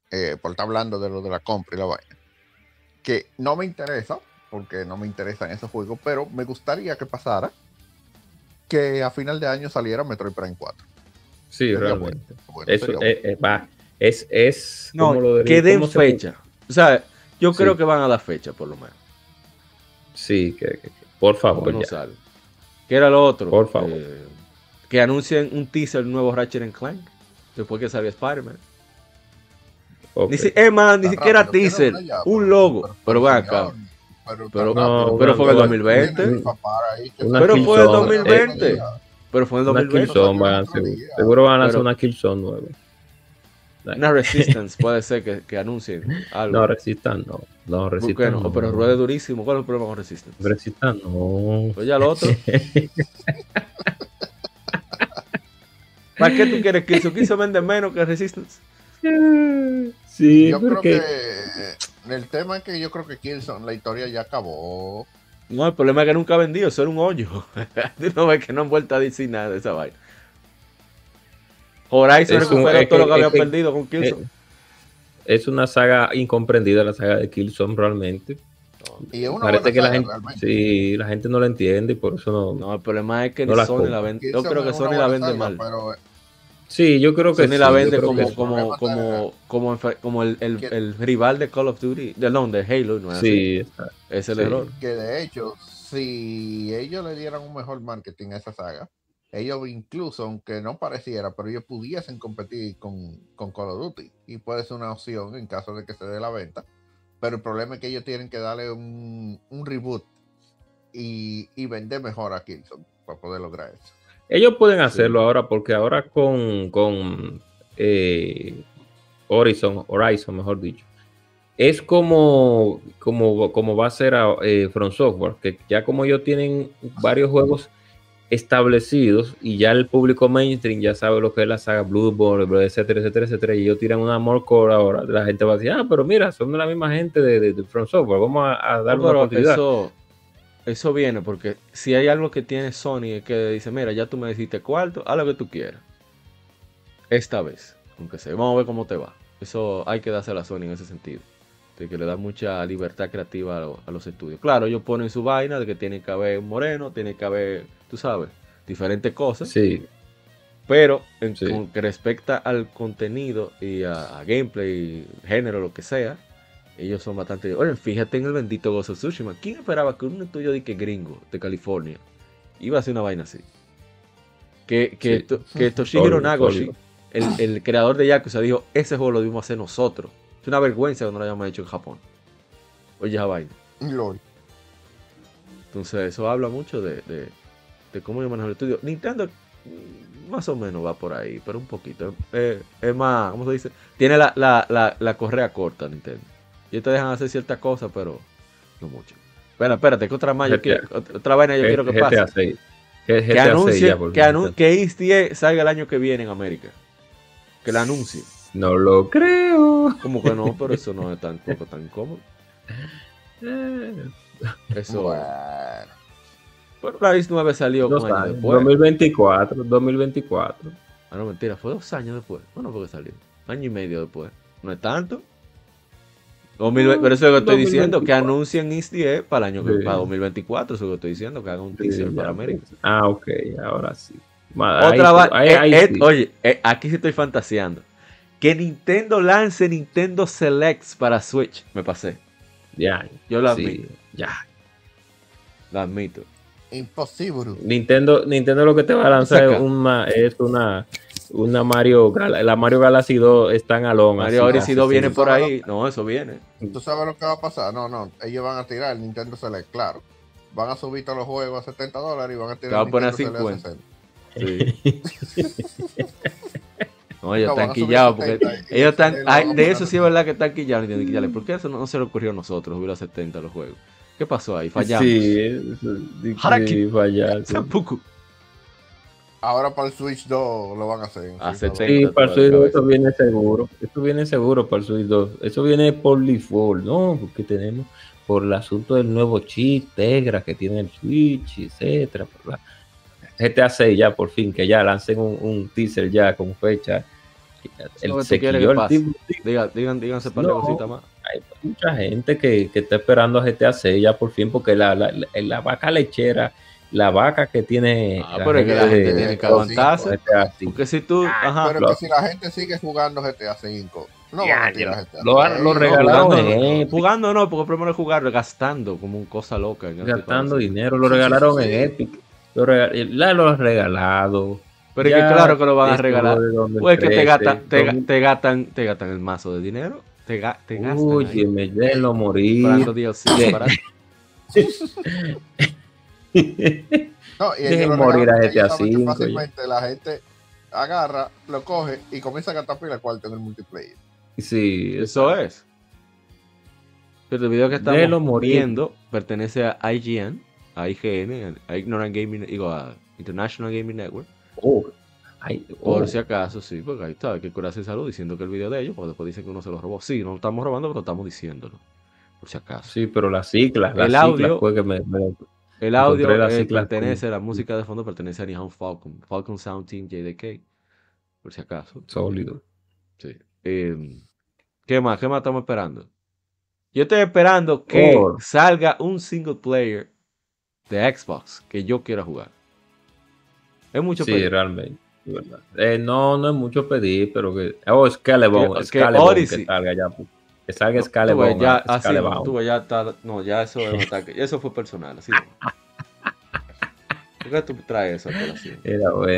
eh, por estar hablando de lo de la compra y la vaina, que no me interesa, porque no me interesan esos juegos, pero me gustaría que pasara que a final de año saliera Metroid Prime 4. Sí, realmente. Eso eh, va. Es, es no, lo que den fecha. O sea, yo creo que van a dar fecha, por lo menos. Sí, que, por favor. No ¿Qué era lo otro? Por favor. Eh, que anuncien un teaser nuevo Ratchet Clank. Después que salga Spider-Man. Ni si, es más, ni siquiera teaser. un logo. Pero, va acá. Pero, pero, pero, fue en el 2020. Pero fue en el 2020. Pero fue en el 2020. seguro van a hacer una Killzone nueva. Una [laughs] Resistance puede ser que, que anuncien algo. No, Resistance no. No, Resistance no, Pero ruede durísimo. ¿Cuál es el problema con Resistance? Resistance no. Pues ya lo otro. [laughs] [laughs] ¿Para qué tú quieres Killzone? Killzone vende menos que Resistance. Sí, yo creo que el tema es que yo creo que Killzone, la historia ya acabó. No, el problema es que nunca ha vendido, eso era un hoyo. [laughs] no ves que no han vuelto a decir nada de esa vaina. Horizon recuperó todo lo que había perdido con Killzone. Es una saga incomprendida, la saga de Killzone realmente. Y Parece que la gente, sí, la gente no la entiende y por eso no. No, el problema es que no Sony la vende. Yo creo que Sony la vende mal. Sí, yo creo que Sony la vende como, como, como, como, como, el, el, el, rival de Call of Duty, de, no, de Halo, ¿no es sí, es el error. Que de hecho, si ellos le dieran un mejor marketing a esa saga, ellos incluso, aunque no pareciera, pero ellos pudiesen competir con, con Call of Duty y puede ser una opción en caso de que se dé la venta. Pero el problema es que ellos tienen que darle un, un reboot y, y vender mejor a Killzone para poder lograr eso. Ellos pueden hacerlo ahora porque ahora con, con eh, Horizon, Horizon, mejor dicho, es como, como, como va a ser a, eh, From Software, que ya como ellos tienen varios juegos establecidos y ya el público mainstream ya sabe lo que es la saga Bloodborne, etcétera, etcétera, etcétera, y ellos tiran una more core ahora, la gente va a decir, ah, pero mira, son de la misma gente de, de, From Software, vamos a, dar una oportunidad. Eso, eso viene porque si hay algo que tiene Sony que dice, mira, ya tú me dijiste cuarto, haz lo que tú quieras. Esta vez, aunque sea, vamos a ver cómo te va. Eso hay que darse a la Sony en ese sentido. De que le da mucha libertad creativa a, los estudios. Claro, ellos ponen su vaina de que tiene que haber un moreno, tiene que haber, tú sabes, diferentes cosas. Sí. Pero en que respecta al contenido y a, gameplay, género, lo que sea, ellos son bastante. Oye, fíjate en el bendito of Tsushima. ¿Quién esperaba que un estudio de que gringo de California iba a hacer una vaina así? Que, que, que Toshihiro Nagoshi, el, el, creador de Yakuza, dijo: Ese juego lo debimos hacer nosotros. Es una vergüenza que no lo hayamos hecho en Japón. Oye, esa vaina. Entonces, eso habla mucho de, de, de cómo yo manejo el estudio. Nintendo más o menos va por ahí, pero un poquito. es más, ¿cómo se dice? Tiene la, la, la, la correa corta Nintendo. Y te dejan hacer ciertas cosas, pero no mucho. Bueno, espérate, que otra más otra vaina yo quiero que pase. que anuncie, que, que salga el año que viene en América. Que la anuncie. No lo creo. Como que no, pero eso no es tan poco tan cómodo. [laughs] Eso. Bueno. Pero la 9 salió dos años después. 2024, 2024. Ah, no, mentira, fue dos años después. Bueno, porque salió. Año y medio después. No es tanto. 2020, pero eso es lo que estoy diciendo, que anuncien East para el año para 2024, eso es lo que estoy diciendo, que hagan un teaser para América. Ah, ok, ahora sí. Otra ahí, eh, eh, Oye, eh, aquí sí estoy fantaseando. Que Nintendo lance Nintendo Selects para Switch. Me pasé. Ya. Yo lo admito. ya. Lo admito. Imposible. Nintendo, Nintendo lo que te va a lanzar es una, es una una Mario la Mario Galaxy 2 están a long. Mario Odyssey 2 viene por ahí. No, eso viene. ¿Tú sabes lo que va a pasar? No, no. Ellos van a tirar el Nintendo Select, claro. Van a subir todos los juegos a 70 dólares y van a tirar el Nintendo Select a 60. Sí. [laughs] no, ellos están quillados porque ellos están. de eso sí es verdad que están quillados. ¿Por qué eso no, se le ocurrió a nosotros subir a 70 los juegos? ¿Qué pasó ahí? Fallamos. Sí, sí, sí fallamos. [laughs] Ahora para el Switch 2 lo van a hacer. sí, para el Switch 2 eso viene seguro. Esto viene seguro para el Switch 2. Eso viene por default, ¿no? Porque tenemos por el asunto del nuevo chip Tegra que tiene el Switch, etcétera. GTA 6 ya por fin, que ya lancen un, teaser ya con fecha. El se Digan, digan, díganse para no, cosita más. Hay mucha gente que, que, está esperando a GTA 6 ya por fin, porque la, la, la vaca lechera la vaca que tiene. Ah, pero es que la gente tiene que aguantarse. Porque si tú. Ah, ajá, pero que si la gente sigue jugando GTA 5, no van a tirar GTA Lo, lo regalaron. jugando, jugando no, porque primero es jugar gastando como un cosa loca. gastando dinero, lo regalaron en Epic. Lo, la, lo regalado. Pero es que claro que lo van a regalar. Pues que te gastan, te, te, gastan, te gastan el mazo de dinero. Te, te gastan. Uy, me lo morir. Dios, [laughs] [laughs] no, y [laughs] Dejen morir a GTA 5. Fácilmente la gente agarra, lo coge y comienza a cantar pila cuarto en el multiplayer. Sí, eso es. Pero el video que estamos muriendo pertenece a IGN, a IGN, a Ignorant Gaming, digo, a International Gaming Network. Oh, Por oh. si acaso, sí, porque ahí está, hay que curarse salud diciendo que el video de ellos, porque después dicen que uno se lo robó. Sí, no lo estamos robando, pero estamos diciéndolo. Por si acaso. Sí, pero las siglas, las el audio, fue que me el audio eh, pertenece, la música de fondo pertenece a Nihon Falcon, Falcon Sound Team JDK, por si acaso. Sólido. Sí. Em, ¿Qué más? ¿Qué más estamos esperando? Yo estoy esperando que salga un single player de Xbox que yo quiera jugar. Es mucho pedir. Sí, realmente. Eh, no, no es mucho pedir, pero que. Oh, Scalebone. Que, que salga ya. Pues. Que salga Scalebone. ya, así, no, ya está, no, ya eso es [laughs] un ataque. Eso fue personal, así. ¿Por qué tú traes eso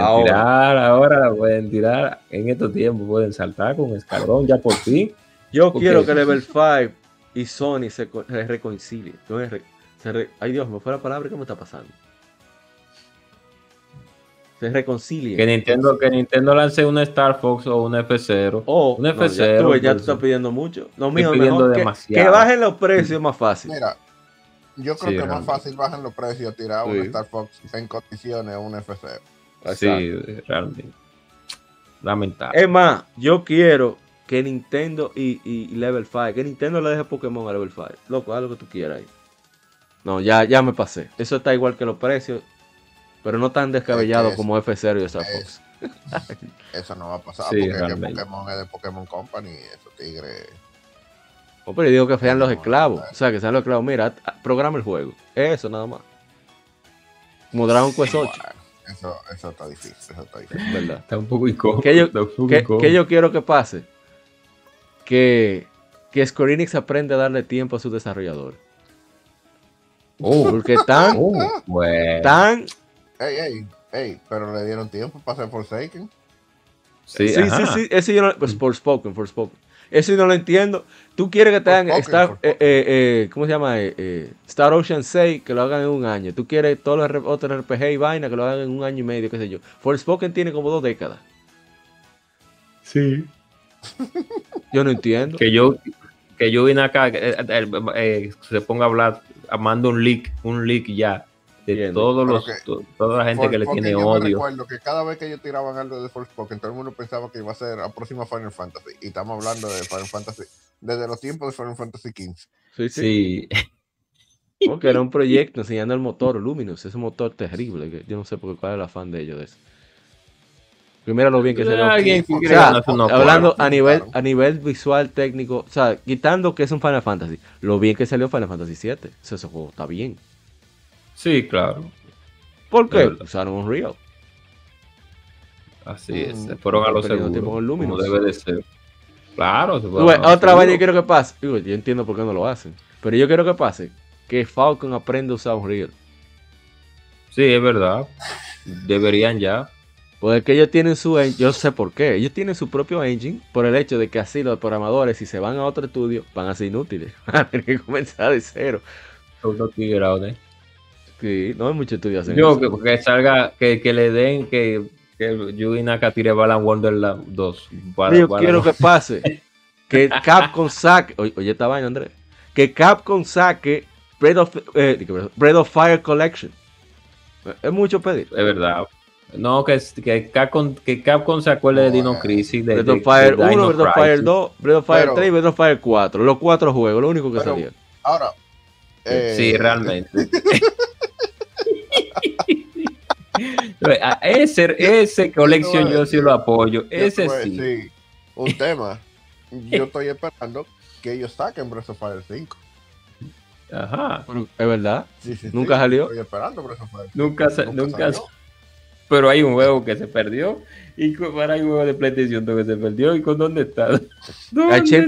ahora. tirar, ahora la pueden tirar. En estos tiempos pueden saltar con escalón, ya por fin. Yo quiero que Level 5 y Sony se, reconcilien. ay Dios, me fue la palabra, ¿qué me está pasando? Se reconcilien. Que Nintendo, que Nintendo lance una Star Fox o un F0. O un F0. ya, tú, ya tú estás pidiendo mucho. No, mío, mejor que, que, bajen los precios más fácil. Mira, Yo creo que es más fácil bajan los precios tirar un Star Fox en condiciones a un FC. Sí, realmente. Lamentable. Es más, yo quiero que Nintendo y, Level 5, que Nintendo le deje Pokémon a Level 5. Loco, haz lo que tú quieras ahí. No, ya, ya me pasé. Eso está igual que los precios, pero no tan descabellado como F0 y Star Fox. [laughs] Eso no va a pasar porque Pokémon es de Pokémon Company, esos tigres. Oh, pero yo digo que sean los esclavos. O sea, que sean los esclavos. Mira, programa el juego. Eso nada más. Como Dragon Quest 8. eso, eso está difícil. Eso está difícil. [laughs] ¿Verdad? Está un poco incómodo. ¿Qué yo, quiero que pase? Que, que Square Enix aprende a darle tiempo a sus desarrolladores. [laughs] Oh, porque están. Oh, bueno. Tan. Ey, ey, ey, pero le dieron tiempo para hacer Forsaken. Sí, sí, sí, sí, Ese yo no. Pues Forspoken, Forspoken. Eso yo no lo entiendo. Tú quieres que te hagan Star, eh, eh, eh, ¿cómo se llama? Star Ocean 6 que lo hagan en un año. Tú quieres todos los otros RPG y vaina que lo hagan en un año y medio, qué sé yo. Forspoken tiene como dos décadas. Sí. [laughs] Yo no entiendo. Que yo, que yo vine acá, se ponga a hablar, mando un leak, un leak ya de todos los, toda la gente que le tiene odio. Me recuerdo que cada vez que ellos tiraban algo de Forspoken, todo el mundo pensaba que iba a ser la próxima Final Fantasy. Y estamos hablando de Final Fantasy desde los tiempos de Final Fantasy XV. Sí, sí. [laughs] Porque era un proyecto enseñando el motor Luminous, ese motor terrible, que yo no sé por qué cuál es el afán de ellos de eso. Primero lo bien que se o sea, hablando a nivel, a nivel visual, técnico, o sea, quitando que es un Final Fantasy, lo bien que salió Final Fantasy 7, ese juego está bien. Sí, claro. ¿Por qué? Usaron Unreal. Así es, mm, se fueron a los segundos, como debe de ser. Claro, otra vez yo quiero que pase. yo entiendo por qué no lo hacen. Pero yo quiero que pase que Falcon aprenda a usar Unreal. Sí, es verdad. Deberían ya. Pues que ellos tienen su yo sé por qué. Ellos tienen su propio engine por el hecho de que así los programadores, si se van a otro estudio, van a ser inútiles. [laughs] Van a tener que comenzar de cero. Son los tigres, Sí, no hay mucho estudio Yo, que, que, salga, que, que, le den, que, que Yugi Naka tire Balan Wonderland 2. Yo quiero que pase. [laughs] que Capcom saque, oye, esta vaina, Andrés. Que Capcom saque Breath of, eh, Breath of Fire Collection. Es mucho pedir. Es verdad. No, que, que, Capcom, que Capcom se acuerde de Dino Crisis. De, Breath of Fire 1, Breath of Fire 2, Breath of Fire 3 y Breath of Fire 4. Los cuatro juegos, lo único que salieron. Ahora. sí, eh, [laughs] ese, ese colección yo sí lo apoyo. Ese sí. Un [laughs] tema. Yo estoy esperando que ellos saquen Breath of Fire 5. Ajá. ¿Es verdad? ¿Nunca salió? Estoy esperando Breath of Fire Nunca, nunca, Pero hay un juego que se perdió. Y para hay un juego de PlayStation que se perdió. ¿Y con dónde [laughs] está?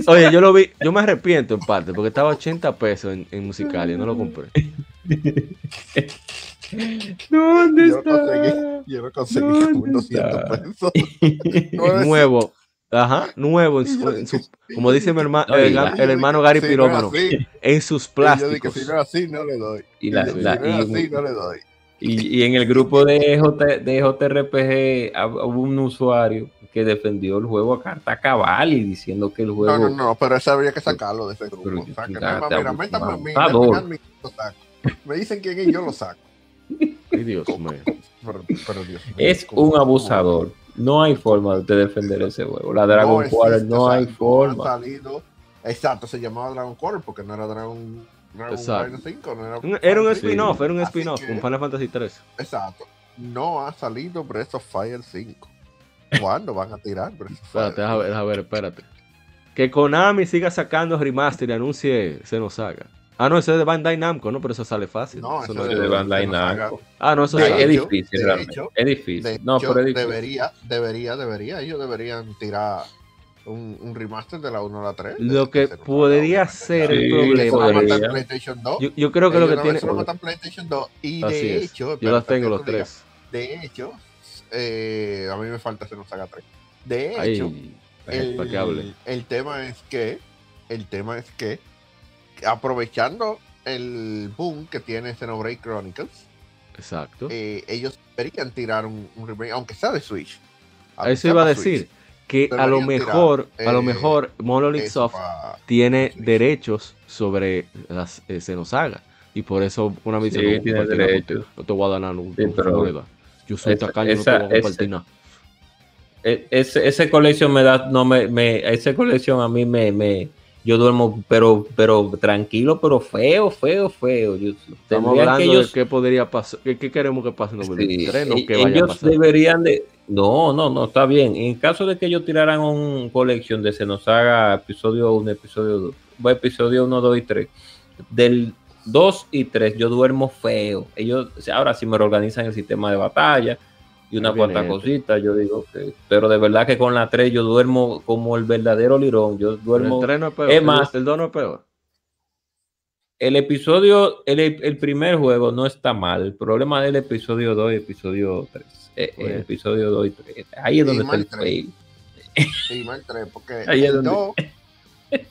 Oye, yo lo vi. Yo me arrepiento en parte porque estaba 80 pesos en, en musical y no lo compré. [laughs] [laughs] ¿Dónde yo está? yo no conseguí 200 pesos. [laughs] nuevo. Ajá, nuevo en su, como dice mi hermano, el, hermano Gary Pirómano, en sus plásticos. Yo digo, si no es así, no le doy. Y, la, si no así, no le doy. Y, y, en el grupo de, J, de JRPG hubo un usuario que defendió el juego a carta cabal y diciendo que el juego. No, no, no, pero ese habría que sacarlo de ese grupo. Pero, o sea, que no, mira, métame a mí, me dicen quién es, yo lo saco. Ay, Dios mío. Es un abusador. No hay forma de defender ese juego. La Dragon Quarter no hay forma. Salido, exacto, se llamaba Dragon Quarter porque no era Dragon, Dragon 5. No era, era, un spin-off, era un spin-off con Final Fantasy 3. Exacto. No ha salido Breath of Fire 5. ¿Cuándo van a tirar Breath of Fire? Espérate, déjame ver, espérate. Que Konami siga sacando remaster y anuncie se nos haga. Ah, no, ese es de Bandai Namco, ¿no? Pero eso sale fácil. No, eso, no es de Bandai Namco. Ah, no, eso es, difícil, realmente. es difícil. no, pero es difícil. Debería, debería, debería. Ellos deberían tirar un, un remaster de la 1 a la 3. Lo que podría ser el problema. Yo, yo, creo que lo que tiene. PlayStation 2. Y de hecho. Yo las tengo los tres. De hecho, eh, a mí me falta hacer un Saga 3. De hecho, el, el tema es que. El tema es que aprovechando el boom que tiene Xenoblade Chronicles. Exacto. Eh, ellos deberían tirar un, remake, aunque sea de Switch. Eso iba a decir que a lo mejor, a lo eh, mejor Monolith Soft tiene derechos sobre las eh, Xenosaga. Y por eso una misión sí, no tiene derecho. No te voy a dar nada. No, pero yo soy tacaño, no te voy a compartir nada. E, ese, ese colección me da, no me, me, ese colección a mí me, me, yo duermo, pero, pero tranquilo, pero feo, feo, feo. Estamos hablando de qué podría pasar, qué, queremos que pase en 2023, no que vaya ellos a pasar. deberían de, no, no, no, está bien. En caso de que ellos tiraran una colección de se nos haga episodio 1, episodio 2, episodio 1, 2 y 3, del 2 y 3 yo duermo feo. Ellos, ahora sí me organizan el sistema de batalla y una cuanta cosita, yo digo que, pero de verdad que con la 3 yo duermo como el verdadero lirón, yo duermo. El no es peor, más, el 2 no es peor. El episodio, el, el, primer juego no está mal, el problema del episodio 2 y episodio 3, eh, el pues. episodio 2 y 3, ahí es donde está el fail. Sí, mal 3, porque el, 2,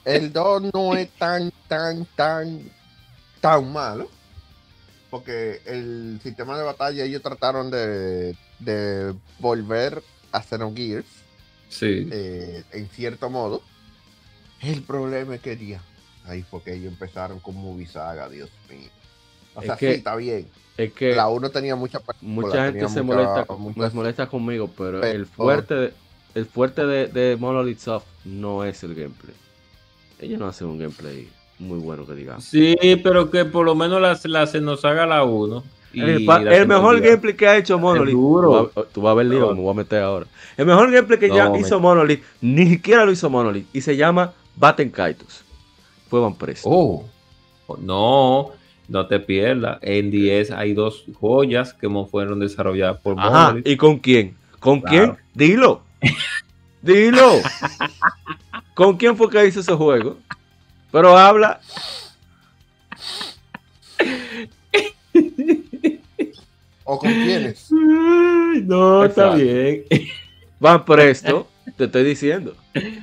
el 2 no es tan, tan, tan, tan malo, porque el sistema de batalla ellos trataron de de volver a Xenogears. Sí. Eh, en cierto modo. El problema es que ya. Ahí fue que ellos empezaron con Movie Saga, Dios mío. O sea, sí, está bien. Es que la 1 tenía mucha Mucha gente se molesta, molesta conmigo, pero, el fuerte, de, el fuerte de, de Monolith Soft no es el gameplay. Ellos no hacen un gameplay muy bueno que digamos. Sí, pero que por lo menos la, la se nos haga la 1 el, mejor gameplay que ha hecho Monolith. Tú, vas a ver lío, me voy a meter ahora. El mejor gameplay que ya hizo Monolith, ni siquiera lo hizo Monolith, y se llama Batten Kaitos. Fue Van Presto. Oh, no, no te pierdas. En 10 hay dos joyas que fueron desarrolladas por Monolith. ¿Y con quién? ¿Con quién? Dilo. [laughs] Dilo. ¿Con quién fue que hizo ese juego? Pero habla. ¿O con quiénes? no, está bien. [laughs] Van presto, te estoy diciendo.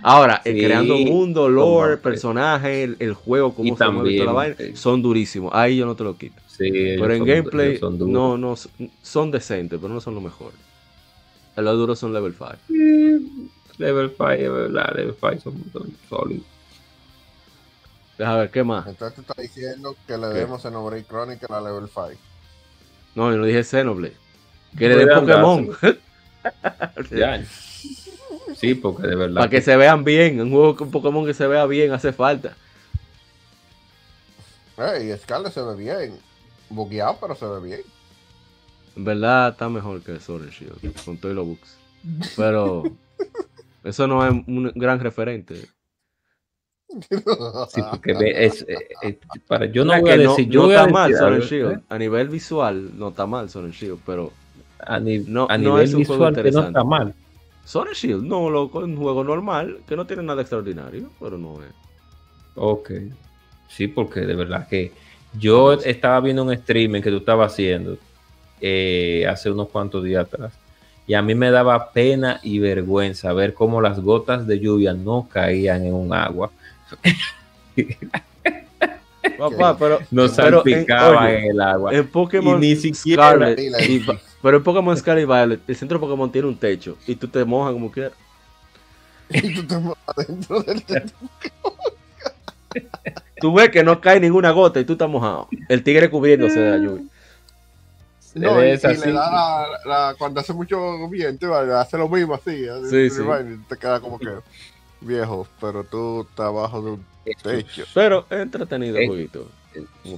Ahora, eh, creando mundo, lore, personajes, el, juego, como se mueve la vaina, son durísimos. Ahí yo no te lo quito. pero en gameplay, no, no, son decentes, pero no son los mejores. Los duros son level 5. level 5, es verdad, level 5 son, son sólidos. Deja ver, ¿qué más? Entonces tú estás diciendo que le debemos Xenoblade Chronicle a level 5. No, yo no dije Xenoblade. Que le dé Pokémon. [laughs] Sí, porque de verdad. Para que... se vean bien. Un juego con Pokémon que se vea bien hace falta. Hey, Scarlet se ve bien. Bugueado, pero se ve bien. En verdad está mejor que Sword Shield. Con todos los bugs. Pero. [laughs] eso no es un gran referente. Sí, porque es, es, para, yo no voy a decir, no, yo no está mal Sonic Shield. ¿eh? A nivel visual no está mal Sonic Shield, pero a, ni, no, a nivel visual que no está mal. Sonic Shield, no, loco, es un juego normal que no tiene nada extraordinario, pero no es. Ok. Sí, porque de verdad que yo estaba viendo un streaming que tú estabas haciendo eh, hace unos cuantos días atrás. Y a mí me daba pena y vergüenza ver cómo las gotas de lluvia no caían en un agua Papá, [laughs] pero no salpicaba en, el agua. En Pokémon ni siquiera Scarlet, pero en Pokémon Scarlet y Violet, el centro de Pokémon tiene un techo y tú te mojas como quieras. [laughs] Y tú te mojas dentro del techo. [laughs] tú ves que no cae ninguna gota y tú estás mojado. El tigre cubriéndose de la lluvia. No, y, le da la, cuando hace mucho viento, hace lo mismo así. Sí, sí. te queda como que viejo, pero tú estás abajo de un techo. Pero es entretenido el jueguito.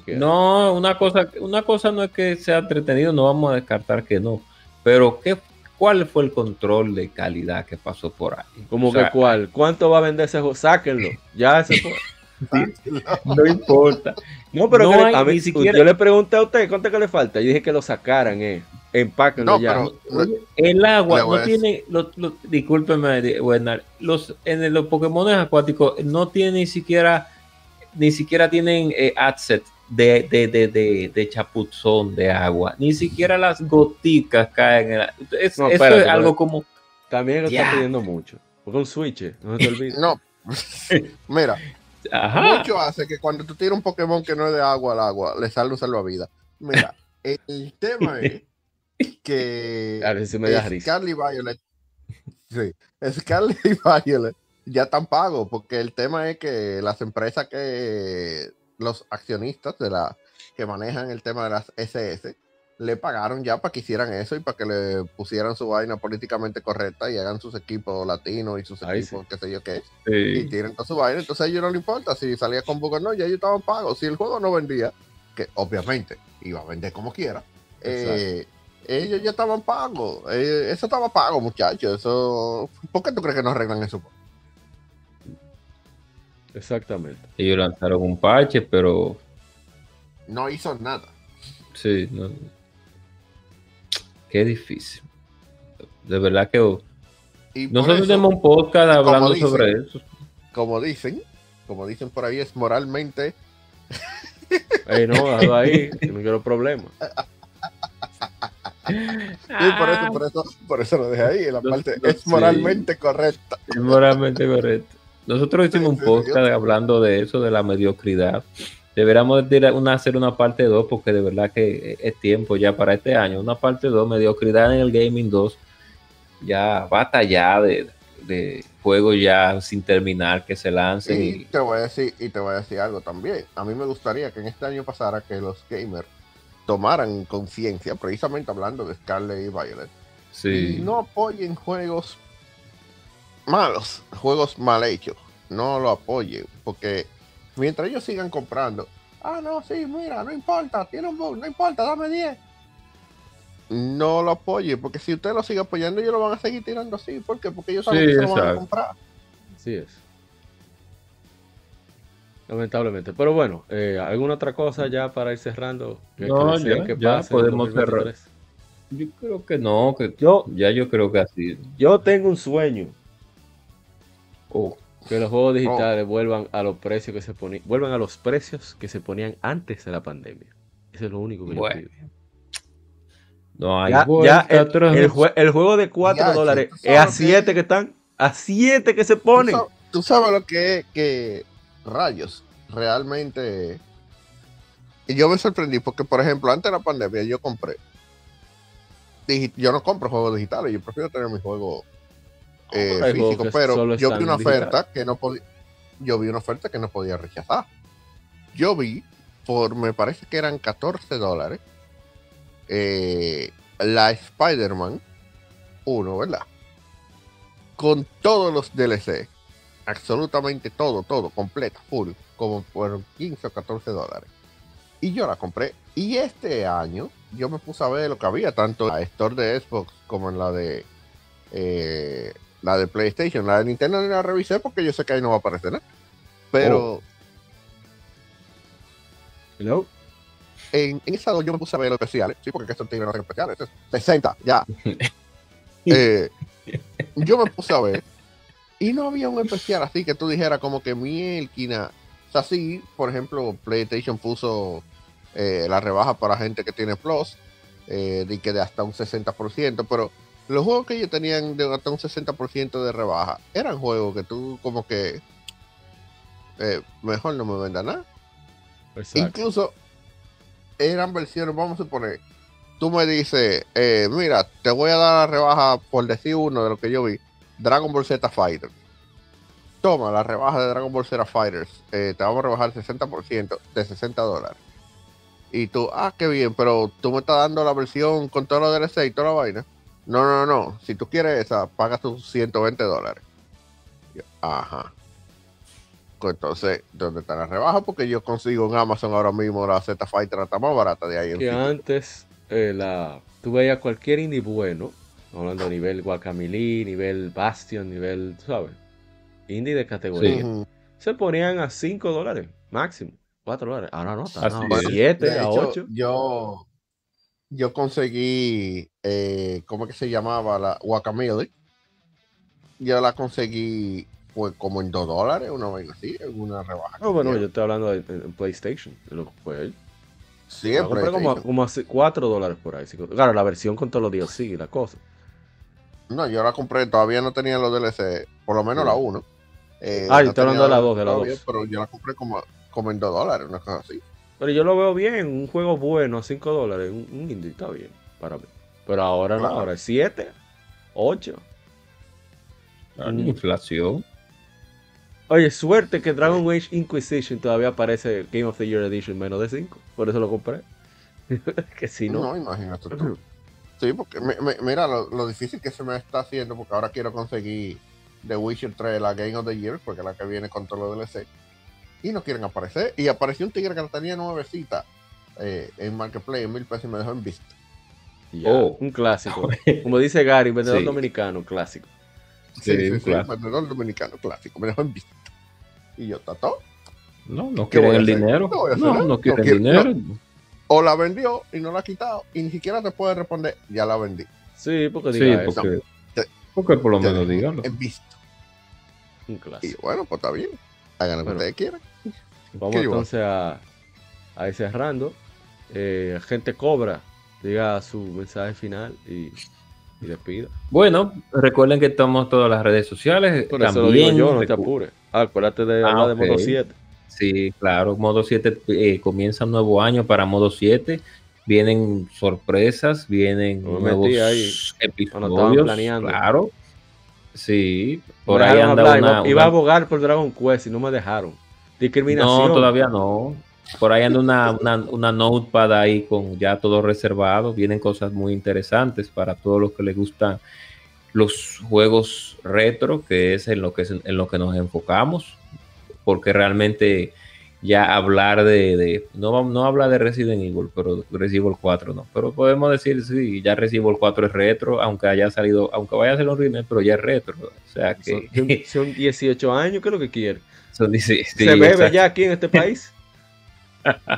No, una cosa, una cosa no es que sea entretenido, no vamos a descartar que no. Pero ¿qué, ¿cuál fue el control de calidad que pasó por ahí? ¿Cómo que cuál? ¿Cuánto va a vender ese juego? Sáquenlo. Ya ese [laughs] [laughs] no importa. No, pero a mí, siquiera... yo le pregunté a usted cuánto que le falta. Yo dije que lo sacaran, eh. Empáquenlo ya. el agua no tiene, lo, discúlpeme, los en los Pokémon acuáticos no tiene ni siquiera, ni siquiera tienen eh, adset de, de, de, de, chapuzón de agua, ni siquiera las goticas caen. En eso es algo como. También lo está pidiendo mucho. Porque un switch, no se te [laughs] olvide. No, [laughs] mira, mucho hace que cuando tú tiras un Pokémon que no es de agua al agua, le sale un salvavidas. Mira, [laughs] el tema es que [laughs] a ver si me Scarlet y Violet, sí, Scarlet y Violet ya están pagos, porque el tema es que las empresas que los accionistas de la que manejan el tema de las SS, le pagaron ya para que hicieran eso y para que le pusieran su vaina políticamente correcta y hagan sus equipos latinos y sus equipos, qué sé yo qué. Y tienen toda su vaina. Entonces a ellos no le importa si salía con Booker no, ya ellos estaban pagos. Si el juego no vendía, que obviamente iba a vender como quiera, eh, ellos ya estaban pagos. Eh, eso estaba pago, muchachos. Eso, ¿Por qué tú crees que no arreglan eso? Exactamente. Ellos lanzaron un parche, pero. No hizo nada. Sí, no. Qué difícil. De verdad que. Nosotros tenemos un podcast hablando sobre eso. Como dicen, como dicen por ahí, es moralmente. [laughs] Ey, no, ahí, no quiero problemas. Sí, por eso, por eso, por eso lo dejé ahí, en la parte es moralmente correcta. Es moralmente correcto. Nosotros [laughs] hicimos un podcast hablando de eso, de la mediocridad. Deberíamos una, hacer una parte 2 porque de verdad que es tiempo ya para este año. Una parte 2, mediocridad en el Gaming 2. Ya basta ya de, de juegos ya sin terminar que se lancen. Y, te voy a decir, y te voy a decir algo también. A mí me gustaría que en este año pasara que los gamers tomaran conciencia, precisamente hablando de Scarlet y Violet, sí. y no apoyen juegos malos, juegos mal hechos. No lo apoyen, porque mientras ellos sigan comprando, ah, no, sí, mira, no importa, tiene un bug, no importa, dame 10. No lo apoye, porque si usted lo sigue apoyando, ellos lo van a seguir tirando así. ¿Por qué? Porque ellos saben que se lo van a comprar. Así es. Lamentablemente. Pero bueno, eh, ¿alguna otra cosa ya para ir cerrando? No, ya, podemos cerrar. Yo creo que no, que yo, ya yo creo que así. Yo tengo un sueño. Oh. Que los juegos digitales oh. vuelvan a los precios que se ponían, vuelvan a los precios que se ponían antes de la pandemia. Eso es lo único que yo pido. No hay ya, el, juego de 4 dólares es a 7 que, están, a 7 que se ponen. Tú sabes, lo que es que rayos, realmente. Y yo me sorprendí porque, por ejemplo, antes de la pandemia yo compré. Yo no compro juegos digitales, yo prefiero tener mi juego eh, físico, pero yo vi una oferta que no podía. Yo vi una oferta que no podía rechazar. Yo vi, por me parece que eran 14 dólares, eh, la Spider-Man 1, ¿verdad? Con todos los DLC absolutamente todo, todo, completa, full, como por 15 o 14 dólares. Y yo la compré. Y este año yo me puse a ver lo que había, tanto en la Store de Xbox como en la de eh, la de PlayStation. La de Nintendo ni la revisé porque yo sé que ahí no va a aparecer nada. Pero. Oh. Hello. En, en esa yo me puse a ver los especiales, sí, porque estos tienen los especiales. 60, ya. [laughs] Eh, yo me puse a ver y no había un especial así que tú dijeras como que mielquina. O sea, sí, por ejemplo, PlayStation puso eh, la rebaja para gente que tiene Plus, eh, de que de hasta un 60%, pero los juegos que ellos tenían de hasta un 60% de rebaja eran juegos que tú como que eh, mejor no me venda nada. Incluso eran versiones, vamos a suponer, tú me dices, mira, te voy a dar la rebaja por decir uno de lo que yo vi Dragon Ball Z Fighter. Toma la rebaja de Dragon Ball Z Fighters. Eh, te vamos a rebajar el 60% de 60 dólares. Y tú, ah, qué bien, pero tú me estás dando la versión con todo lo DLC y toda la vaina. No, no, no. Si tú quieres esa, pagas tus 120 dólares. Ajá. Pues entonces, ¿dónde está la rebaja? Porque yo consigo en Amazon ahora mismo la Z Fighter está más barata de ahí. Que antes eh, la, tú veías cualquier indie bueno hablando a nivel Guacamili, nivel Bastion, nivel, ¿sabes? Indie de categoría. Se ponían a 5 dólares máximo. 4 dólares. Ahora no, están a 7, a 8. Yo, yo conseguí, eh, ¿cómo es que se llamaba? La Guacamole. Yo la conseguí pues como en 2 dólares, una vez así, en una rebaja. No, bueno, yo estoy hablando de, PlayStation, de lo que fue él. Siempre. Como, como a 4 dólares por ahí. Claro, la versión con todos los DLC y la cosa. No, yo la compré, todavía no tenía los DLC, por lo menos la 1. Eh, ah, yo estoy hablando de la 2, de la 2. Pero yo la compré como, como en 2 dólares, una cosa así. Pero yo lo veo bien, un juego bueno, 5 dólares, un, un, indie está bien para mí. Pero ahora no, ahora es 7, 8. La inflación. Oye, suerte que Dragon Age Inquisition todavía aparece Game of the Year Edition menos de 5. Por eso lo compré. [laughs] que si no. No, imagínate tú. Sí, porque mira lo, difícil que se me está haciendo, porque ahora quiero conseguir The Witcher 3, la Game of the Year, porque es la que viene con todo lo DLC. Y no quieren aparecer. Y apareció un tigre que la tenía nuevecita eh, en Marketplace en mil pesos y me dejó en vista. oh, un clásico. [laughs] Como dice Gary, vendedor dominicano, clásico. Sí, sí, sí, vendedor dominicano, clásico. Me dejó en vista. Y yo, ¿tato? No, no quieren el dinero. No, no, quieren el dinero o la vendió y no la ha quitado y ni siquiera te puede responder, ya la vendí. Sí, porque diga sí, porque, porque, por lo menos díganlo. He visto. Un clásico. Y bueno, pues está bien. Hagan lo que ustedes quieran. Vamos entonces a, a ir cerrando. Eh, gente cobra, diga su mensaje final y, y despida. Bueno, recuerden que estamos todas las redes sociales. Por eso lo digo yo, no te apures. Ah, acuérdate de ah, hablar de modo 7. Sí, claro, modo 7 eh, comienza un nuevo año para modo 7. Vienen sorpresas, vienen nuevos episodios. Claro. Sí, por ahí anda una, iba, a abogar por Dragon Quest y no me dejaron. Discriminación. No, todavía no. Por ahí anda una, una, una, notepad ahí con ya todo reservado. Vienen cosas muy interesantes para todos los que les gustan los juegos retro, que es en lo que, en lo que nos enfocamos porque realmente ya hablar de, no, no habla de Resident Evil, pero Resident Evil 4 no, pero podemos decir, sí, ya Resident Evil 4 es retro, aunque haya salido, aunque vaya a ser un remake, pero ya es retro, o sea que... Son, 18 [laughs] años, ¿qué es lo que quiere? Son Se bebe ya aquí en este país. [laughs]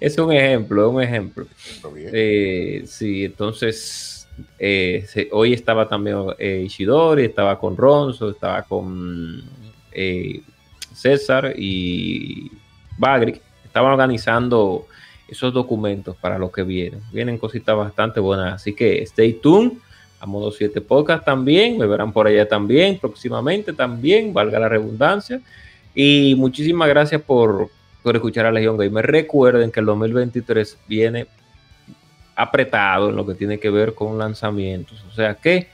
Es un ejemplo, es un ejemplo. Eh, sí, entonces eh, hoy estaba también eh, Ishidori, estaba con Ronzo, estaba con eh, César y Bagri estaban organizando esos documentos para lo que vienen. Vienen cositas bastante buenas, así que stay tuned. A modo 7 podcast también, me verán por allá también, próximamente también, valga la redundancia. Y muchísimas gracias por, por escuchar a Legion Gamer. Recuerden que el 2023 viene apretado en lo que tiene que ver con lanzamientos. O sea que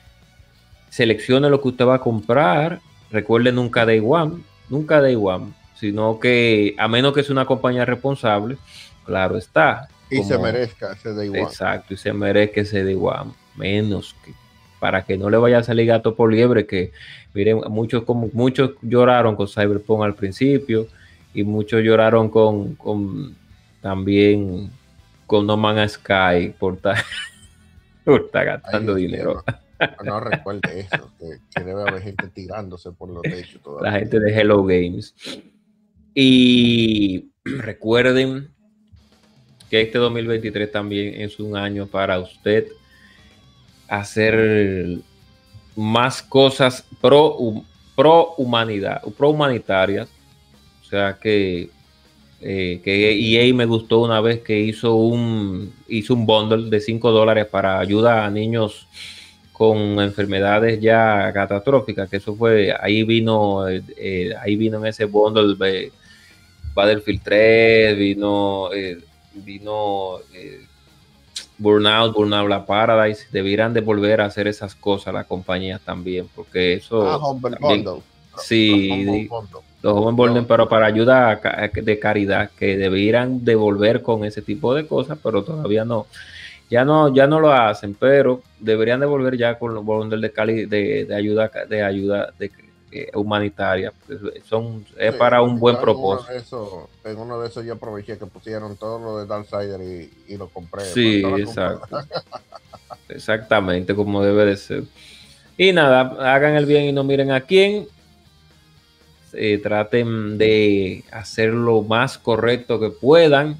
seleccione lo que usted va a comprar Recuerde nunca Day One, nunca Day One, sino que a menos que sea una compañía responsable, claro está. Y se merezca ese Day One. Exacto, y se merezca ese Day One, menos que para que no le vaya a salir gato por liebre, que miren, muchos como muchos lloraron con Cyberpunk al principio y muchos lloraron con, con también con No Man's Sky por estar, [laughs] gastando dinero. No recuerde eso, que, debe haber gente tirándose por los techos. La gente de Hello Games. Y [clears throat] recuerden que este 2023 también es un año para usted hacer más cosas pro, pro humanidad, pro humanitarias. O sea que, eh, que EA me gustó una vez que hizo un, hizo un bundle de 5 dólares para ayuda a niños con enfermedades ya catastróficas, que eso fue, ahí vino, eh, ahí vino en ese bundle de Battlefield 3, vino, eh, vino eh, Burnout, Burnout La Paradise, debieran de volver a hacer esas cosas las compañías también, porque eso... Ah, Bundle. Sí, los Home Bundle, pero para ayuda de caridad, que debieran devolver con ese tipo de cosas, pero todavía no ya no, ya no lo hacen, pero deberían devolver ya con los bundles de, cali, de, de ayuda de ayuda de, eh, humanitaria. Pues, son, es para un buen propósito. en uno de esos yo aproveché que pusieron todo lo de Darksider y, y lo compré. Sí, exacto. Exactamente, como debe de ser. Y nada, hagan el bien y no miren a quién. Eh, traten de hacer lo más correcto que puedan,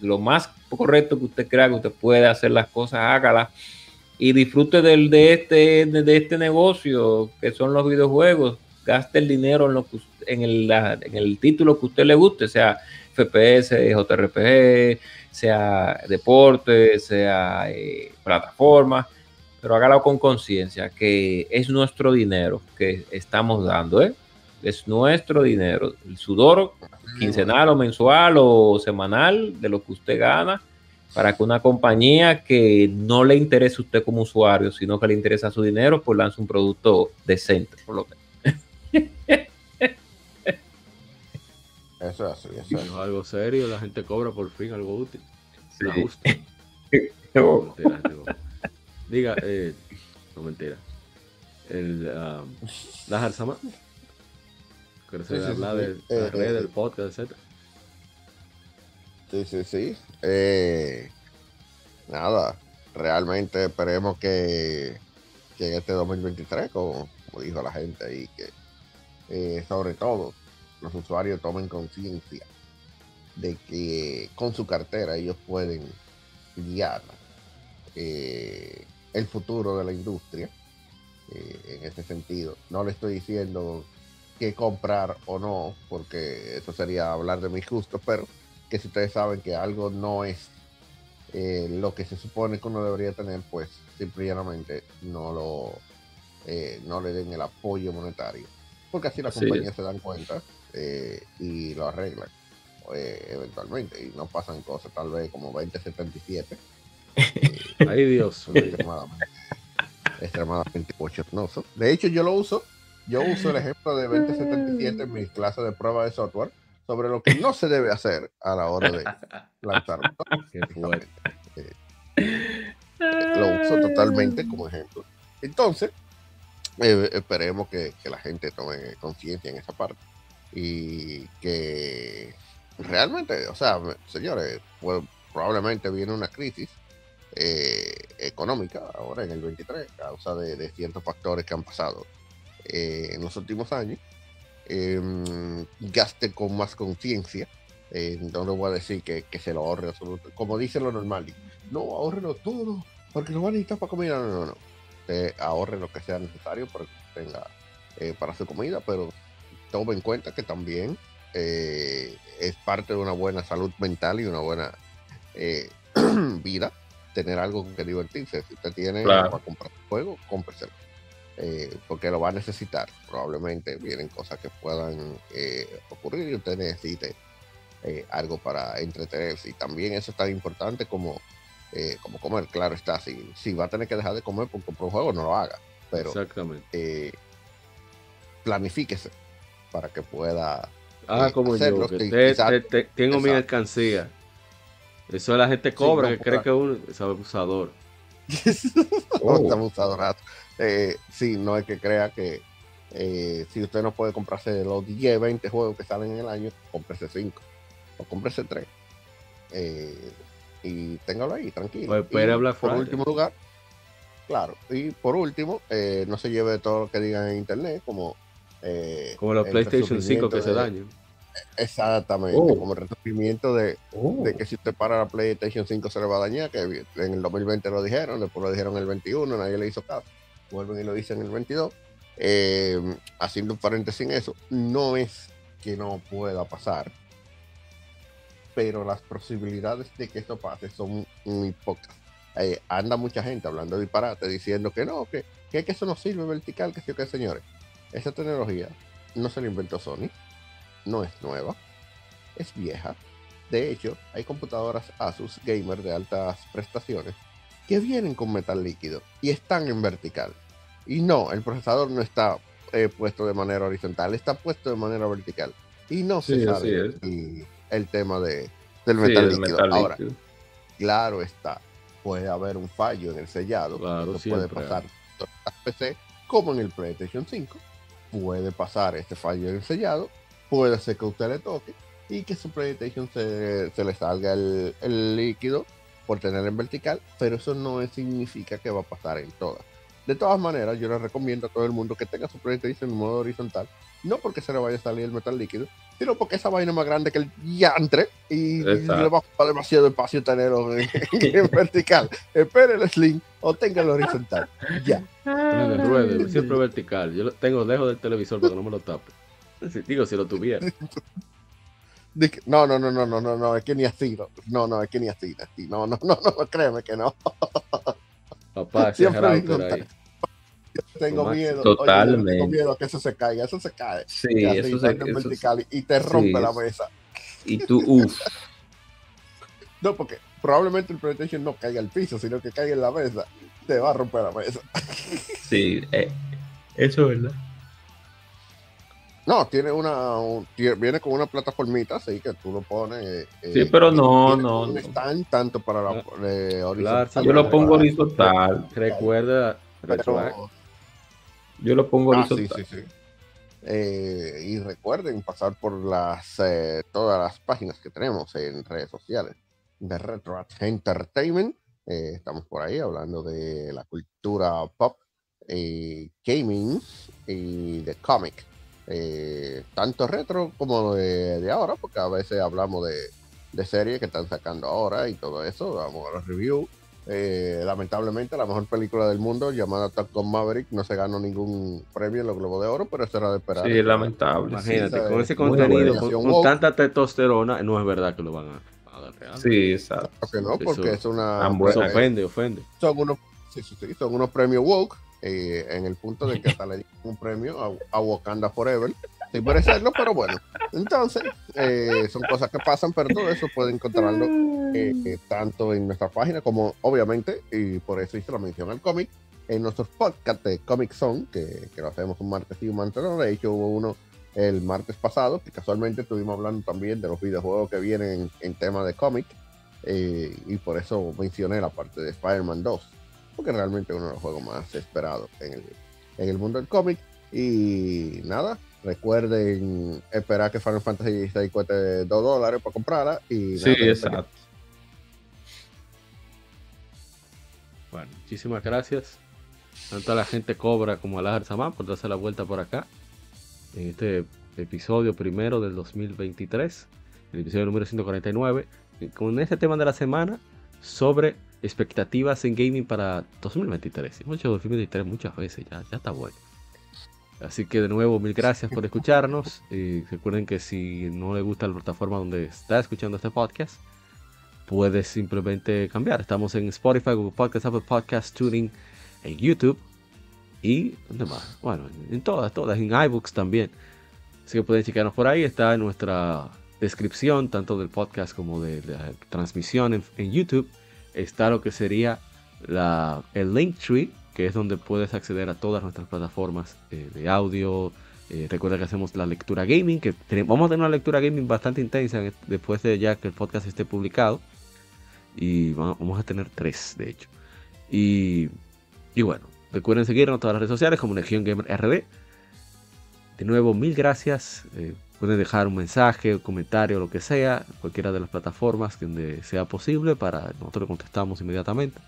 lo más correcto que usted crea que usted puede hacer las cosas, hágala y disfrute del, de, este, de este negocio que son los videojuegos. Gaste el dinero en, lo que, en, el, en el título que usted le guste, sea FPS, JRPG, sea deporte, sea eh, plataforma, pero hágalo con conciencia, que es nuestro dinero que estamos dando, ¿eh? es nuestro dinero. El sudor quincenal o mensual o semanal de lo que usted gana para que una compañía que no le interese a usted como usuario, sino que le interesa su dinero, pues lance un producto decente, por lo menos. Eso es así, algo serio, la gente cobra por fin algo útil. Sí. La justa. [laughs] no, mentira, Diga, eh, no mentira. El, ah, la que se sí, habla de la eh, red, del eh, podcast, etc. Sí, sí, sí. Eh, nada, realmente esperemos que, que en este 2023, como, dijo la gente ahí, que eh, sobre todo los usuarios tomen conciencia de que con su cartera ellos pueden guiar eh, el futuro de la industria eh, en ese sentido. No le estoy diciendo qué comprar o no, porque eso sería hablar de mis gustos, pero que si ustedes saben que algo no es eh, lo que se supone que uno debería tener, pues simplemente no lo no le den el apoyo monetario. Porque así las compañías se dan cuenta y lo arreglan eventualmente y no pasan cosas tal vez como 2077 [laughs] Ay, Dios. Extremadamente, [laughs] extremadamente bochornoso. De hecho, yo lo uso. Yo uso el ejemplo de 2077 en mis clases de prueba de software sobre lo que no se debe hacer a la hora de [laughs] lanzar. Eh, lo uso totalmente como ejemplo. Entonces, eh, esperemos que, que, la gente tome conciencia en esa parte y que realmente, o sea, señores, pues, probablemente viene una crisis eh, económica ahora en el 23, a causa de, ciertos factores que han pasado eh, en los últimos años. Em, gaste con más conciencia. Eh, no le voy a decir que, se lo ahorre absoluto. Como dice lo normal, no ahorrelo todo, porque lo van a necesitar para comida. No, no, no. ahorre lo que sea necesario para que tenga para su comida, pero tome en cuenta que también es parte de una buena salud mental y una buena [clears throat] vida tener algo que divertirse. Si usted tiene para comprar juego, cómpreselo. Eh, porque lo va a necesitar. Probablemente vienen cosas que puedan eh, ocurrir y usted necesite eh, algo para entretenerse. Y también eso es tan importante como, como comer. Claro está, si, si va a tener que dejar de comer por comprar un juego, no lo haga. Pero Exactamente. planifíquese para que pueda. Ah, como yo, tengo mi alcancía eso la gente cobra, que cree que uno es abusador. [laughs] oh. abusador. Eh, sí, no es que crea que eh, si usted no puede comprarse los 10, 20 juegos que salen en el año, cómprese 5 o cómprese 3. Eh, y téngalo ahí, tranquilo. Pues hablar por último lugar, claro, y por último, eh, no se lleve todo lo que digan en internet, como. como los PlayStation 5 que se dañan. Exactamente, oh. como el resurgimiento de, oh. de, que si usted para la PlayStation 5 se le va a dañar, que en el 2020 lo dijeron, después lo dijeron en el 21, nadie le hizo caso, vuelven y lo dicen en el 22. Eh, haciendo un paréntesis en eso, no es que no pueda pasar, pero las posibilidades de que esto pase son muy pocas. Eh, anda mucha gente hablando de disparate, diciendo que no, que, que, eso no sirve vertical, que sí que señores. Esa tecnología no se la inventó Sony no es nueva, es vieja. De hecho, hay computadoras Asus Gamer de altas prestaciones que vienen con metal líquido y están en vertical. Y no, el procesador no está eh, puesto de manera horizontal, está puesto de manera vertical. Y no se sabe el, tema de, del metal, líquido. Ahora, claro está, puede haber un fallo en el sellado, claro, puede pasar en las PC como en el PlayStation 5. Puede pasar este fallo en el sellado puede ser que usted le toque y que su PlayStation se, se le salga el, el, líquido por tener en vertical, pero eso no significa que va a pasar en todas. De todas maneras, yo le recomiendo a todo el mundo que tenga su PlayStation en modo horizontal, no porque se le vaya a salir el metal líquido, sino porque esa vaina es más grande que el yantre y, le va a ocupar demasiado espacio tenerlo [laughs] en, vertical. Espere el slim o tenga el horizontal. Ya. siempre vertical. Yo lo tengo lejos del televisor para que no me lo tape. Digo, si lo tuviera. [laughs] No, no, no, no, no, no, no, es que ni así, no, no, es que ni así, no, no, no, no, créeme que no. Papá, siempre ahí. tengo miedo, totalmente. tengo miedo a que eso se caiga, eso se cae. Sí, eso se vertical y te rompe la mesa. Y tú, uff. [laughs] No, porque probablemente el PlayStation no caiga al piso, sino que caiga en la mesa, te va a romper la mesa. Sí, eh, eso es verdad. No, tiene una, viene con una plataformita, así que tú lo pones. Eh, sí, pero no, no. No están tanto para la eh, horizontal. yo lo pongo horizontal. Recuerda. yo lo pongo ah, horizontal. Sí, sí, sí. Eh, y recuerden pasar por las todas las páginas que tenemos en redes sociales de Retro Entertainment. estamos por ahí hablando de la cultura pop, gaming y de cómic eh, tanto retro como de, ahora, porque a veces hablamos de, de, series que están sacando ahora y todo eso, vamos a los reviews. Eh, lamentablemente, la mejor película del mundo, llamada Top Gun Maverick, no se ganó ningún premio en los Globos de Oro, pero eso era de esperar. Sí, lamentable. Imagínate, con ese contenido, con, tanta testosterona, no es verdad que lo van a, dar real. Sí, exacto. no, porque es una. ofende, ofende. Son unos, sí, sí, son unos premios woke eh, en el punto de que [laughs] hasta le dieron un premio a, Wakanda Forever, sin merecerlo, pero bueno. Entonces, eh, son cosas que pasan, pero todo eso pueden encontrarlo eh, tanto en nuestra página como, obviamente, y por eso hice la mención al cómic, en nuestros podcasts de Comic Zone, que, que, lo hacemos un martes y un martes no. De hecho, hubo uno el martes pasado, que casualmente estuvimos hablando también de los videojuegos que vienen en, en tema de cómic, y por eso mencioné la parte de Spider-Man 2 porque realmente es uno de los juegos más esperados en el, en el mundo del cómic. Y nada, recuerden esperar que Final Fantasy VI cueste 2 dólares para comprarla. Y sí, exacto. Bueno, muchísimas gracias. Tanto a la gente Cobra como a la Samán por darse la vuelta por acá. En este episodio primero del 2023, el episodio número 149, con este tema de la semana sobre expectativas en gaming para 2023. Mucho 2023 muchas veces, ya, ya está bueno. Así que de nuevo, mil gracias por escucharnos. Y [laughs] recuerden que si no le gusta la plataforma donde está escuchando este podcast, puedes simplemente cambiar. Estamos en Spotify, Google Podcast, Apple Podcast, Tuning, en YouTube y ¿dónde más? Bueno, en todas, todas, en iBooks también. Así que pueden checarnos por ahí. Está en nuestra descripción, tanto del podcast como de la transmisión en YouTube está lo que sería la, el Linktree, que es donde puedes acceder a todas nuestras plataformas eh, de audio. Eh, recuerda que hacemos la lectura gaming, que vamos a tener una lectura gaming bastante intensa después de ya que el podcast esté publicado. Y vamos a tener tres, de hecho. Y, y bueno, recuerden seguirnos en todas las redes sociales como Legion Gamer RD. De nuevo, mil gracias. Eh, Pueden dejar un mensaje, un comentario, lo que sea, cualquiera de las plataformas donde sea posible para nosotros contestamos inmediatamente.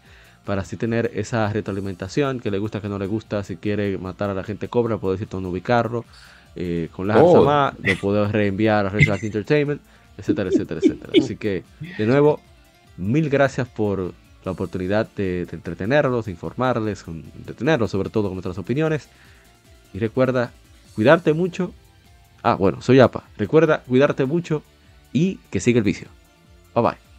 Para así tener esa retroalimentación, que le gusta, que no le gusta, si quiere matar a la gente cobra, puede decir dónde ubicarlo. Eh, con la oh. lo puedo reenviar a Red Entertainment, etcétera, etcétera, etcétera. Así que, de nuevo, mil gracias por la oportunidad de, de entretenerlos, de informarles, de entretenerlos sobre todo con nuestras opiniones. Y recuerda, cuidarte mucho Ah, bueno, soy APA. Recuerda cuidarte mucho y que siga el vicio. Bye bye.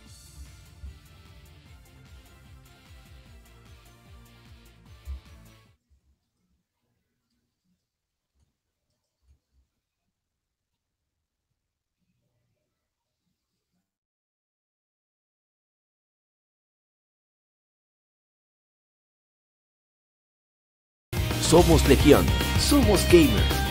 Somos Legión, somos gamers.